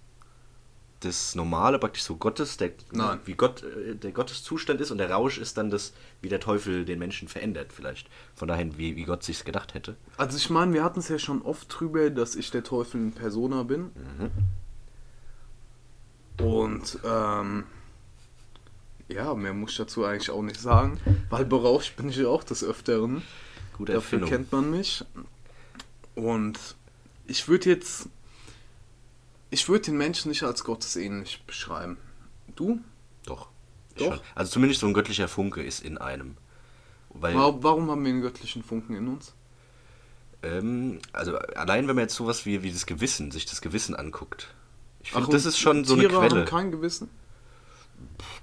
das Normale praktisch so Gottes, der, Nein. wie Gott, äh, der Gotteszustand ist und der Rausch ist dann das, wie der Teufel den Menschen verändert, vielleicht. Von daher, wie, wie Gott sich's gedacht hätte. Also ich meine, wir hatten es ja schon oft drüber, dass ich der Teufel in Persona bin. Und ähm, ja, mehr muss ich dazu eigentlich auch nicht sagen, weil berauscht bin ich ja auch des Öfteren. Gute Dafür Erfindung. kennt man mich. Und ich würde jetzt, ich würde den Menschen nicht als gottesähnlich beschreiben. Du? Doch. Doch? Schon. Also zumindest so ein göttlicher Funke ist in einem. Weil, Warum, warum haben wir einen göttlichen Funken in uns? ähm, also allein wenn man jetzt sowas wie, wie das Gewissen, sich das Gewissen anguckt. Ich Ach, finde, das ist schon so eine Tiere Quelle. haben kein Gewissen?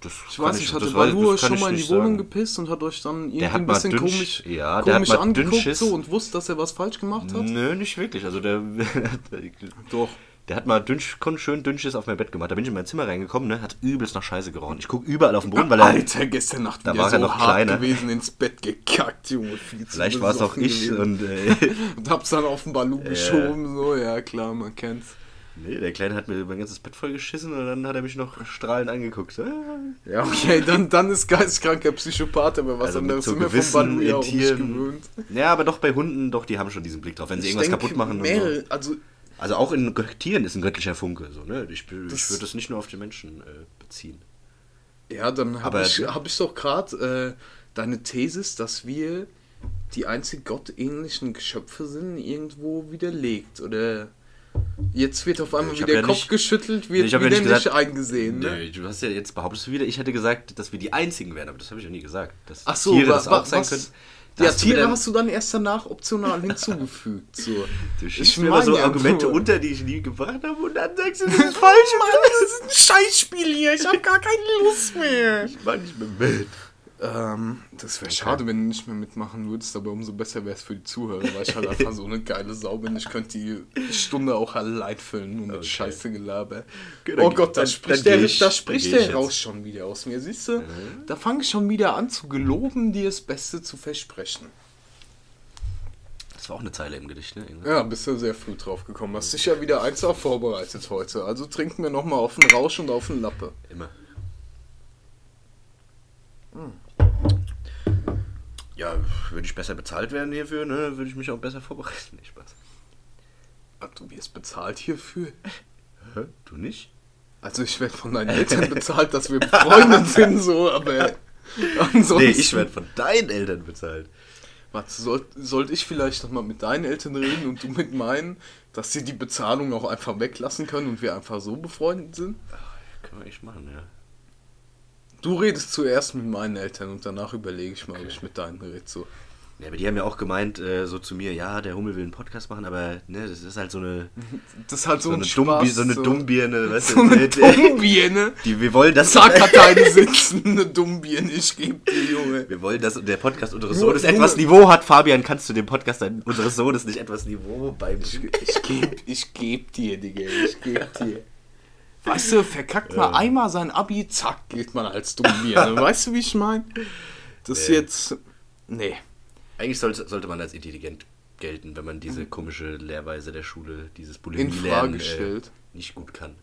Das Ich weiß nicht, hatte das weiß- Balur schon ich mal in die Wohnung sagen. gepisst und hat euch dann irgendwie ein bisschen dünn- komisch, ja, komisch angeguckt so und wusste, dass er was falsch gemacht hat? Nö, nicht wirklich. Also der, Doch. Der hat mal dünn, schön dünnsches auf mein Bett gemacht. Da bin ich in mein Zimmer reingekommen, ne, hat übelst nach Scheiße gerochen. Ich gucke überall auf den Boden, weil er... Alter, gestern Nacht Da war er so noch hart kleiner. gewesen, ins Bett gekackt, Junge. Viel zu Vielleicht war es auch ich und... Äh, Und hab's dann auf den Balu geschoben, so, ja klar, man kennt's. nee, der Kleine hat mir mein ganzes Bett voll geschissen und dann hat er mich noch strahlend angeguckt. Ah. Ja, okay, dann, dann ist geisteskranker Psychopath, aber was Also anderes so sind wir vom Gewissen Balu ja auch nicht Tieren. gewöhnt. Ja, aber doch bei Hunden, doch, die haben schon diesen Blick drauf, wenn sie irgendwas denk, kaputt machen. Mehrere, so. also Also auch in Tieren ist ein göttlicher Funke. So, ne? Ich, ich würde das nicht nur auf die Menschen äh, beziehen. Ja, dann habe ich, hab ich doch gerade äh, deine Thesis, dass wir die einzig gottähnlichen Geschöpfe sind, irgendwo widerlegt. Oder jetzt wird auf einmal Ich wieder ja der Kopf nicht- geschüttelt, wird ich hab ja wieder nicht nicht, gesagt- eingesehen. Ne? Nee, du hast ja jetzt behauptest du wieder, ich hätte gesagt, dass wir die einzigen wären, aber das habe ich ja nie gesagt. Dass Ach so, Tiere wa- das wa- auch sein was- können. Ja, hast du Tiere hast du dann erst danach optional hinzugefügt. So. Du Ich schießt mir immer so ja Argumente nur- unter, die ich nie gebracht habe und dann sagst du, das ist falsch. das ist ein Scheißspiel hier, ich habe gar keine Lust mehr. Ich mach nicht mehr mit. Ähm, das wäre schade, wenn du nicht mehr mitmachen würdest, aber umso besser wäre es für die Zuhörer, weil ich halt einfach so eine geile Sau bin. Ich könnte die Stunde auch allein füllen, nur mit Okay. Scheiße Gelaber. Okay, oh Gott, da spricht der, ich. da spricht der raus schon wieder aus mir. Siehst du, da fange ich schon wieder an zu geloben, dir das Beste zu versprechen. Das war auch eine Zeile im Gedicht, ne? Ja, bist du sehr früh drauf gekommen. Hast dich ja wieder eins auch vorbereitet heute. Also trinken wir nochmal auf den Rausch und auf den Lappe. Immer. Hm. Ja, würde ich besser bezahlt werden hierfür, ne? Würde ich mich auch besser vorbereiten. Nee, Spaß. Ach, du wirst bezahlt hierfür? Hä? Du nicht? Also ich werde von deinen Eltern bezahlt, dass wir befreundet sind, so, aber ansonsten... Nee, ich werde von deinen Eltern bezahlt. Warte, soll, sollte ich vielleicht nochmal mit deinen Eltern reden und du mit meinen, dass sie die Bezahlung auch einfach weglassen können und wir einfach so befreundet sind? Können wir echt machen, ja. Du redest zuerst mit meinen Eltern und danach überlege ich mal, ob ich mit deinen rede. So. Ja, aber die haben ja auch gemeint, äh, so zu mir, ja, der Hummel will einen Podcast machen, aber ne, das ist halt so eine, Das ist halt so, so ein eine, Spaß. Dummbi so eine Dummbirne, weißt So eine du? Dummbirne. Die, wir wollen das. Deine sitzen, eine Dummbirne, ich geb dir, Junge. Wir wollen, dass der Podcast unseres Sohnes etwas Niveau hat. Fabian, kannst du dem Podcast unseres Sohnes nicht etwas Niveau beim... Ich geb, ich geb dir, Digga, ich geb dir. Weißt du, verkackt mal einmal sein Abi, zack, geht man als Dummbirne. Weißt du, wie ich meine? Das ist jetzt... Nee. Eigentlich sollte, sollte man als intelligent gelten, wenn man diese komische Lehrweise der Schule, dieses In Bulimie-Lernen Frage äh, nicht gut kann.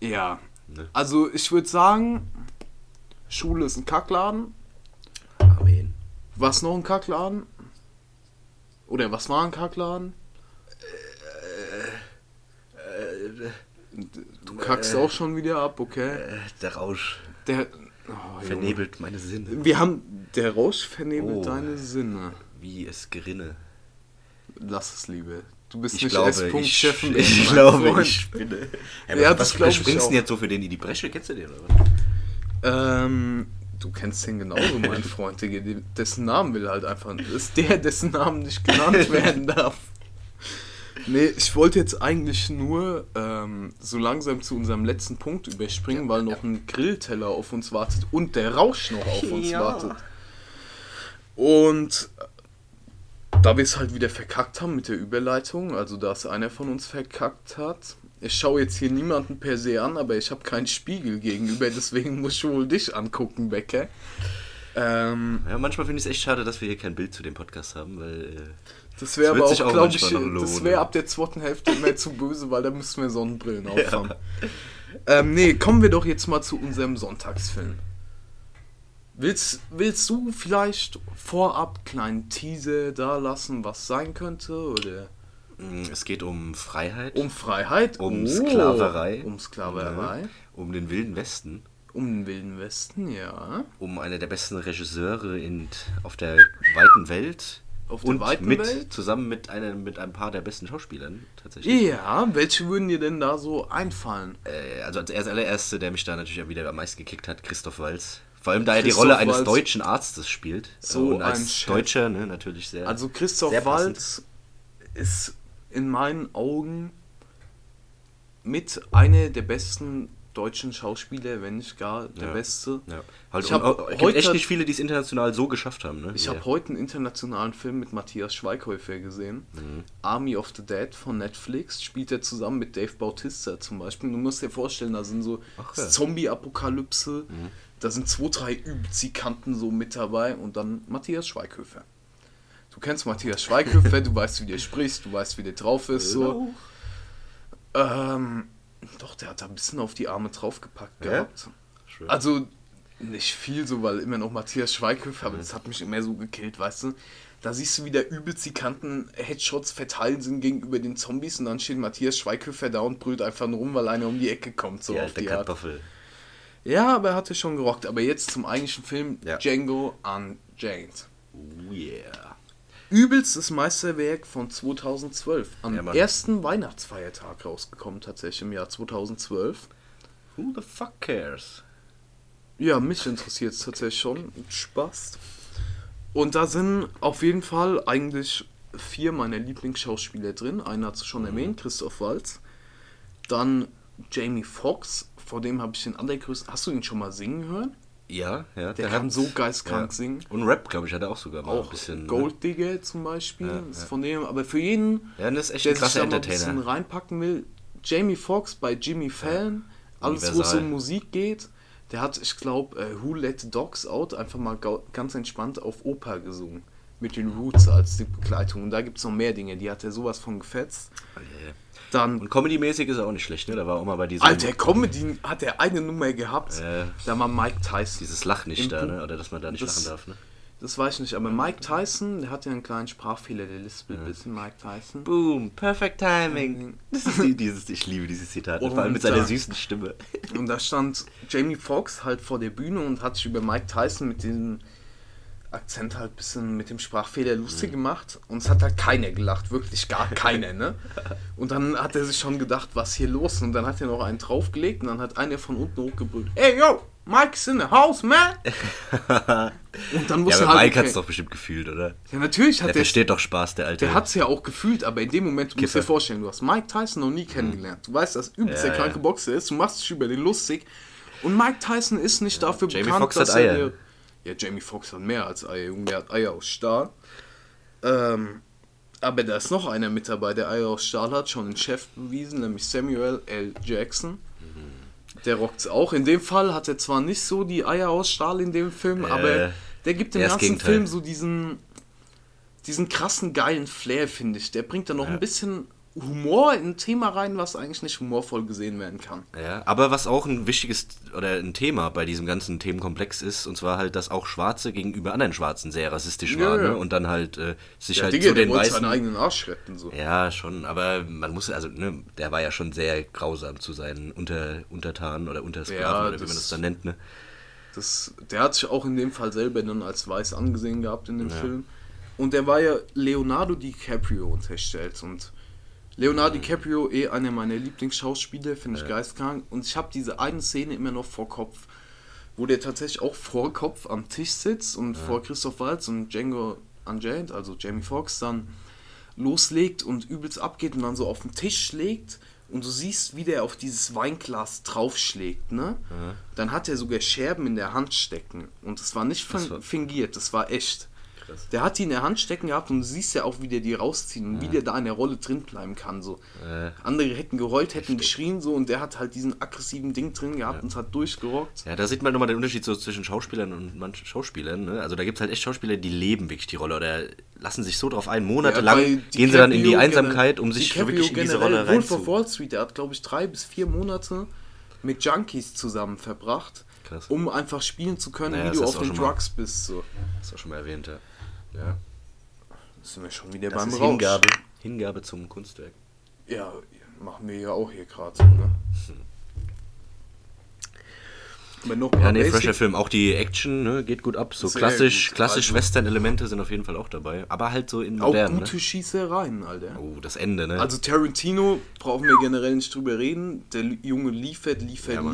Ja. Ne? Also ich würde sagen, Schule ist ein Kackladen. Amen. Was noch ein Kackladen? Oder was war ein Kackladen? Du kackst auch schon wieder ab, okay? Äh, der Rausch Der oh, vernebelt meine Sinne. Wir haben der Rausch vernebelt Oh. deine Sinne. Wie es gerinne. Lass es, Liebe. Du bist Ich nicht glaube, ich, Chef im ich, Essen, mein glaube, Freund. ich spinne. Ja, Ja, was, was, ich springst du jetzt so für den in die Bresche? Kennst du den oder was? Ähm, du kennst den genauso, mein Freund, Dessen Namen will halt einfach. Ist der, dessen Namen nicht genannt werden darf. Nee, ich wollte jetzt eigentlich nur ähm, so langsam zu unserem letzten Punkt überspringen, weil noch ein Grillteller auf uns wartet und der Rausch noch auf uns Ja. wartet. Und da wir es halt wieder verkackt haben mit der Überleitung, also dass einer von uns verkackt hat. Ich schaue jetzt hier niemanden per se an, aber ich habe keinen Spiegel gegenüber, deswegen muss ich wohl dich angucken, Becker. Ähm, Ja, manchmal finde ich es echt schade, dass wir hier kein Bild zu dem Podcast haben, weil. Äh, das wäre aber auch, auch glaube ich, das wäre ab der zweiten Hälfte immer zu böse, weil da müssten wir Sonnenbrillen aufhaben. ähm, nee, kommen wir doch jetzt mal zu unserem Sonntagsfilm. Willst, willst du vielleicht vorab kleinen Teaser da lassen, was sein könnte? Oder? Mm, es geht um Freiheit. Um Freiheit? Um oh, Sklaverei. Um Sklaverei. Ja, um den Wilden Westen. Um den Wilden Westen, ja. Um einer der besten Regisseure in, auf der weiten Welt. Auf der weiten mit, Welt? Zusammen mit, einer, mit ein paar der besten Schauspielern, tatsächlich. Ja, welche würden dir denn da so einfallen? Äh, also als allererste, der mich da natürlich wieder am meisten gekickt hat, Christoph Walz. Vor allem, da er die Rolle eines Walz deutschen Arztes spielt. So und als Deutscher ne, natürlich sehr. Also Christoph sehr Walz ist in meinen Augen mit einer der besten deutschen Schauspieler, wenn nicht gar der ja. beste. Ja. Halt, ich habe heute echt nicht viele, die es international so geschafft haben. Ne? Ich ja. habe heute einen internationalen Film mit Matthias Schweighäufer gesehen. Mhm. Army of the Dead von Netflix. Spielt er zusammen mit Dave Bautista zum Beispiel. Du musst dir vorstellen, da sind so ja. Zombie-Apokalypse. Mhm. Da sind zwei, drei Übelzikanten so mit dabei und dann Matthias Schweighöfer. Du kennst Matthias Schweighöfer, du weißt, wie der spricht, du weißt, wie der drauf ist. So. Ähm, doch, der hat da ein bisschen auf die Arme draufgepackt ja? gehabt. Schön. Also nicht viel so, weil immer noch Matthias Schweighöfer, aber mhm. das hat mich immer so gekillt, weißt du. Da siehst du, wie der übelst die Kanten Headshots verteilt sind gegenüber den Zombies und dann steht Matthias Schweighöfer da und brüllt einfach nur rum, weil einer um die Ecke kommt. So ja, auf der die Kartoffel. Art. Ja, aber er hatte schon gerockt. Aber jetzt zum eigentlichen Film ja. Django Unchained. Oh yeah. Übelstes Meisterwerk von 2012. Am ja, ersten Weihnachtsfeiertag rausgekommen, tatsächlich im Jahr 2012. Who the fuck cares? Ja, mich interessiert es tatsächlich schon. Spaß. Und da sind auf jeden Fall eigentlich vier meiner Lieblingsschauspieler drin. Einer hat es schon mhm. erwähnt, Christoph Waltz. Dann Jamie Foxx, vor dem habe ich den allergrößten. Hast du ihn schon mal singen hören? Ja, ja. Der, der kann hat, so geistkrank ja. singen. Und Rap, glaube ich, hat er auch sogar mal auch ein bisschen. Gold Digger ne? zum Beispiel. Ja, ist von dem, aber für jeden, ja, das ist echt der ein sich da mal ein bisschen reinpacken will, Jamie Foxx bei Jimmy Fallon, alles wo es um Musik geht. Der hat, ich glaube, uh, Who Let Dogs Out einfach mal ganz entspannt auf Oper gesungen. Mit den Roots als die Begleitung. Und da gibt es noch mehr Dinge, die hat er sowas von gefetzt. Oh. Dann, und Comedy-mäßig ist er auch nicht schlecht, ne? Da war auch mal bei diesem. Alter, Comedy hat er eine Nummer gehabt. Äh, da war Mike Tyson. Dieses Lach nicht da, ne? Oder dass man da nicht das, lachen darf, ne? Das weiß ich nicht, aber Mike Tyson, der hat ja einen kleinen Sprachfehler, der lispelt ein bisschen, Mike Tyson. Boom, perfect timing. Das ist die, dieses, ich liebe dieses Zitat, und vor allem mit seiner süßen Stimme. Und da stand Jamie Foxx halt vor der Bühne und hat sich über Mike Tyson mit diesem Akzent halt ein bisschen mit dem Sprachfehler lustig mhm. gemacht und es hat halt keiner gelacht, wirklich gar keiner, ne? Und dann hat er sich schon gedacht, was hier los? Und dann hat er noch einen draufgelegt und dann hat einer von unten hochgebrüllt, ey yo, Mike's in the house, man! und dann muss ja, aber halt, Mike okay, hat es doch bestimmt gefühlt, oder? Ja, natürlich hat der. Der versteht doch Spaß, der Alte. Der hat es ja auch gefühlt, aber in dem Moment, du musst dir vorstellen, du hast Mike Tyson noch nie kennengelernt. Du weißt, dass übelst ja, der kranke ja. Boxer ist, du machst dich über den lustig. Und Mike Tyson ist nicht dafür Jamie bekannt, Fox dass hat Eier. Ja, Jamie Foxx hat mehr als Eier, Junge, der hat Eier aus Stahl. Ähm, aber da ist noch einer mit dabei, der Eier aus Stahl hat, schon in Chef bewiesen, nämlich Samuel L. Jackson. Der rockt es auch. In dem Fall hat er zwar nicht so die Eier aus Stahl in dem Film, äh, aber der gibt dem ganzen Film so diesen, diesen krassen, geilen Flair, finde ich. Der bringt da noch ja. ein bisschen Humor in ein Thema rein, was eigentlich nicht humorvoll gesehen werden kann. Ja, aber was auch ein wichtiges oder ein Thema bei diesem ganzen Themenkomplex ist, und zwar halt, dass auch Schwarze gegenüber anderen Schwarzen sehr rassistisch ja, waren ja. Ne? und dann halt äh, sich ja, halt Digga, zu den Weißen... seinen eigenen Arsch retten, so. Ja, schon, aber man muss, also, ne, der war ja schon sehr grausam zu seinen Unter, Untertanen oder Untersklaven ja, oder wie man das dann nennt, ne? Das, der hat sich auch in dem Fall selber dann als weiß angesehen gehabt in dem Film. Und der war ja Leonardo DiCaprio unterstellt und Leonardo DiCaprio, eh einer meiner Lieblingsschauspieler, finde ich ja. geistkrank. Und ich habe diese eine Szene immer noch vor Kopf, wo der tatsächlich auch vor Kopf am Tisch sitzt und ja. vor Christoph Waltz und Django Unchained, also Jamie Foxx, dann loslegt und übelst abgeht und dann so auf den Tisch schlägt und du siehst, wie der auf dieses Weinglas draufschlägt, ne? Ja. Dann hat er sogar Scherben in der Hand stecken und es war nicht fingiert, das war echt. Krass. Der hat die in der Hand stecken gehabt und du siehst ja auch, wie der die rausziehen und ja. wie der da in der Rolle drin bleiben kann. So. Äh. Andere hätten geheult, hätten geschrien so und der hat halt diesen aggressiven Ding drin gehabt ja. und hat durchgerockt. Ja, da sieht man nochmal den Unterschied so zwischen Schauspielern und manchen Schauspielern. Ne? Also da gibt es halt echt Schauspieler, die leben wirklich die Rolle oder lassen sich so drauf ein. Monatelang ja, gehen sie dann in die Einsamkeit, um sich wirklich in diese Rolle reinzuholen. Wolf of Wall Street, der hat glaube ich drei bis vier Monate mit Junkies zusammen verbracht, Krass. um einfach spielen zu können, Naja, wie du auf den schon mal- Drugs bist. So. Das ist auch schon mal erwähnt, ja. Ja. Das sind wir schon wieder Das beim ist Rausch. Hingabe. Hingabe zum Kunstwerk. Ja, machen wir ja auch hier gerade so, ne? Aber noch ein Ja, nee, fresher Film. Auch die Action ne, geht gut ab. So Sehr klassisch, gut. klassisch Also- Western-Elemente sind auf jeden Fall auch dabei. Aber halt so in Auch modern. gute Ne? Schießereien, Alter. Oh, das Ende, ne? Also Tarantino brauchen wir generell nicht drüber reden. Der Junge liefert, liefert, Ja, Mann.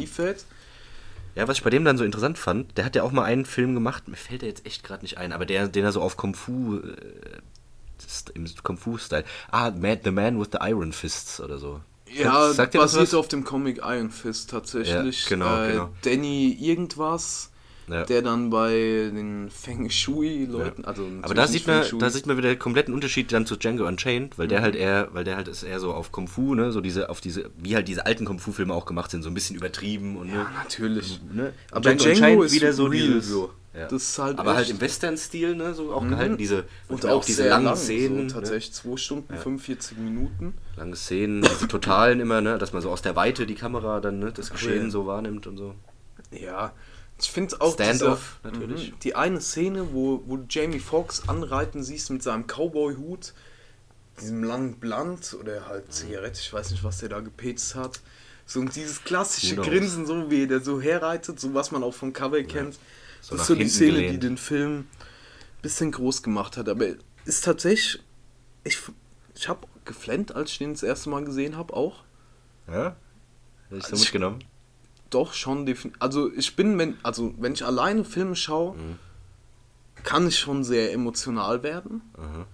Ja, was ich bei dem dann so interessant fand, der hat ja auch mal einen Film gemacht, mir fällt der jetzt echt gerade nicht ein, aber der, den er so auf Kung Fu, äh, im Kung Fu-Style, ah, Mad, The Man with the Iron Fists oder so. Ja, Sagt basiert was? auf dem Comic Iron Fist tatsächlich. Ja, genau, äh, genau. Danny irgendwas, Ja. der dann bei den Feng Shui-Leuten, Ja. also Aber da sieht man, da sieht man wieder den kompletten Unterschied dann zu Django Unchained, weil der halt eher, weil der halt ist eher so auf Kung Fu, ne, so diese, auf diese, wie halt diese alten Kung Fu Filme auch gemacht sind, so ein bisschen übertrieben und Ja, ne, natürlich. ne? Aber Django Django Unchained ist wieder so real dieses, so. Ja. Das ist halt aber halt im Western-Stil, ne, so auch Mhm. gehalten, diese, Und manchmal auch diese langen lang, Szenen, so, ne? tatsächlich 2 Stunden, 45 Minuten. lange Szenen, diese totalen immer, ne, dass man so aus der Weite die Kamera dann, ne, das Geschehen ja. so wahrnimmt und so. Ja, ich finde auch Standoff, diese- natürlich. Mhm, Die eine Szene, wo, wo du Jamie Foxx anreiten siehst mit seinem Cowboy-Hut, diesem langen Blunt oder halt Zigarette, ich weiß nicht, was der da gepetzt hat. So und dieses klassische? Grinsen, so wie der so herreitet, so was man auch vom Cover kennt. So das ist so die Szene, die gelehnt. den Film ein bisschen groß gemacht hat. Aber ist tatsächlich, ich, ich habe geflennt, als ich den das erste Mal gesehen habe, auch. Ja? Hätte ich so Also mitgenommen? Doch, schon definitiv. Also ich bin, wenn, also wenn ich alleine Filme schaue, Mhm. kann ich schon sehr emotional werden. Aha.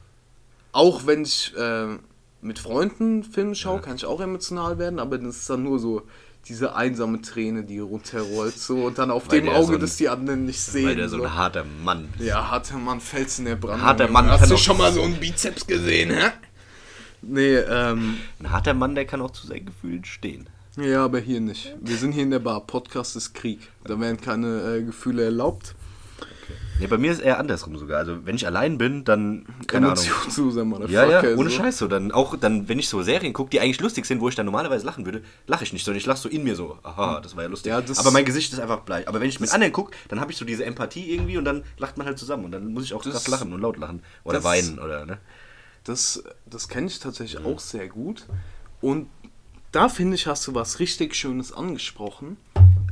Auch wenn ich äh, mit Freunden Filme schaue, kann ich auch emotional werden, aber das ist dann nur so diese einsame Träne, die runterrollt so und dann auf Weil dem Auge, so ein- das die anderen nicht sehen. Weil der so so. ein harter Mann. Ja, harter Mann, Fels in der Brandung. Harter Mann Hast du schon mal so einen Bizeps gesehen, hä? Nee, ähm, Ein harter Mann, der kann auch zu seinen Gefühlen stehen. Ja, aber hier nicht. Wir sind hier in der Bar. Podcast ist Krieg. Da werden keine äh, Gefühle erlaubt. Nee, bei mir ist eher andersrum sogar. Also wenn ich allein bin, dann keine Ahnung. Emotionsloser, Motherfucker. Ja, ja, ohne so. Scheiß so. Dann auch dann, wenn ich so Serien gucke, die eigentlich lustig sind, wo ich dann normalerweise lachen würde, lache ich nicht, sondern ich lache so in mir so. Aha, das war ja lustig. Ja, Aber mein Gesicht ist einfach bleich. Aber wenn ich mit anderen gucke, dann habe ich so diese Empathie irgendwie und dann lacht man halt zusammen und dann muss ich auch krass lachen und laut lachen oder weinen oder ne. Das, das kenne ich tatsächlich auch sehr gut. Und da finde ich, hast du was richtig Schönes angesprochen.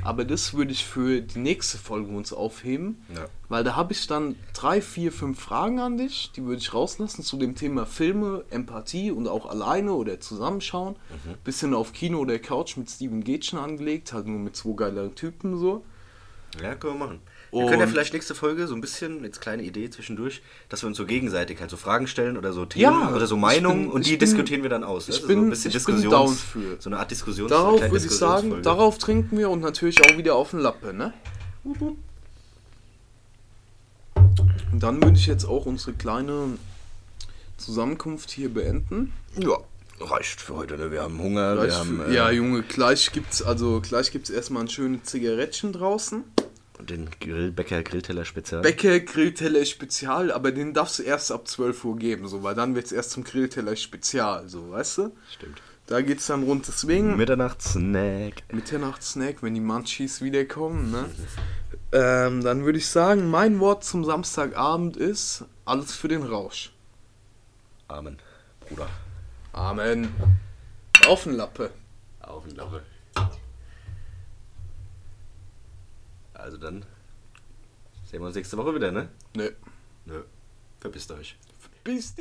Aber das würde ich für die nächste Folge uns aufheben. Ja. Weil da habe ich dann drei, vier, fünf Fragen an dich. Die würde ich rauslassen zu dem Thema Filme, Empathie und auch alleine oder zusammenschauen. Mhm. Bisschen auf Kino oder Couch mit Steven Gätchen angelegt. Halt nur mit zwei geileren Typen so. Ja, können wir machen. Wir können ja vielleicht nächste Folge so ein bisschen, jetzt kleine Idee zwischendurch, dass wir uns so gegenseitig halt so Fragen stellen oder so Themen Ja, oder so ich Meinungen bin- und ich die bin- diskutieren wir dann aus. ich ne? bin- so ein bisschen ich bin Diskussions, down für. So eine Art Diskussions Darauf würde ich sagen, darauf trinken wir und natürlich auch wieder auf den Lappe, ne? Und dann würde ich jetzt auch unsere kleine Zusammenkunft hier beenden. Ja, reicht für heute. Ne? Wir haben Hunger, wir haben für, äh, ja, Junge, gleich gibt's also gleich gibt's erstmal ein schönes Zigarettchen draußen. Den Grillbäcker Grillteller Spezial. Bäcker Grillteller Spezial, aber den darfst du erst ab 12 Uhr geben, so, weil dann wird's erst zum Grillteller Spezial, so, weißt du? Stimmt. Da geht's dann rund deswegen. Mitternachtssnack. Mitternachtssnack, wenn die Munchies wiederkommen, ne? ähm, dann würde ich sagen, mein Wort zum Samstagabend ist alles für den Rausch. Amen. Bruder. Amen. Auf den Lappe. Auf den Lache. Also dann sehen wir uns nächste Woche wieder, ne? Nö. Nö. Verpisst euch. Bis die.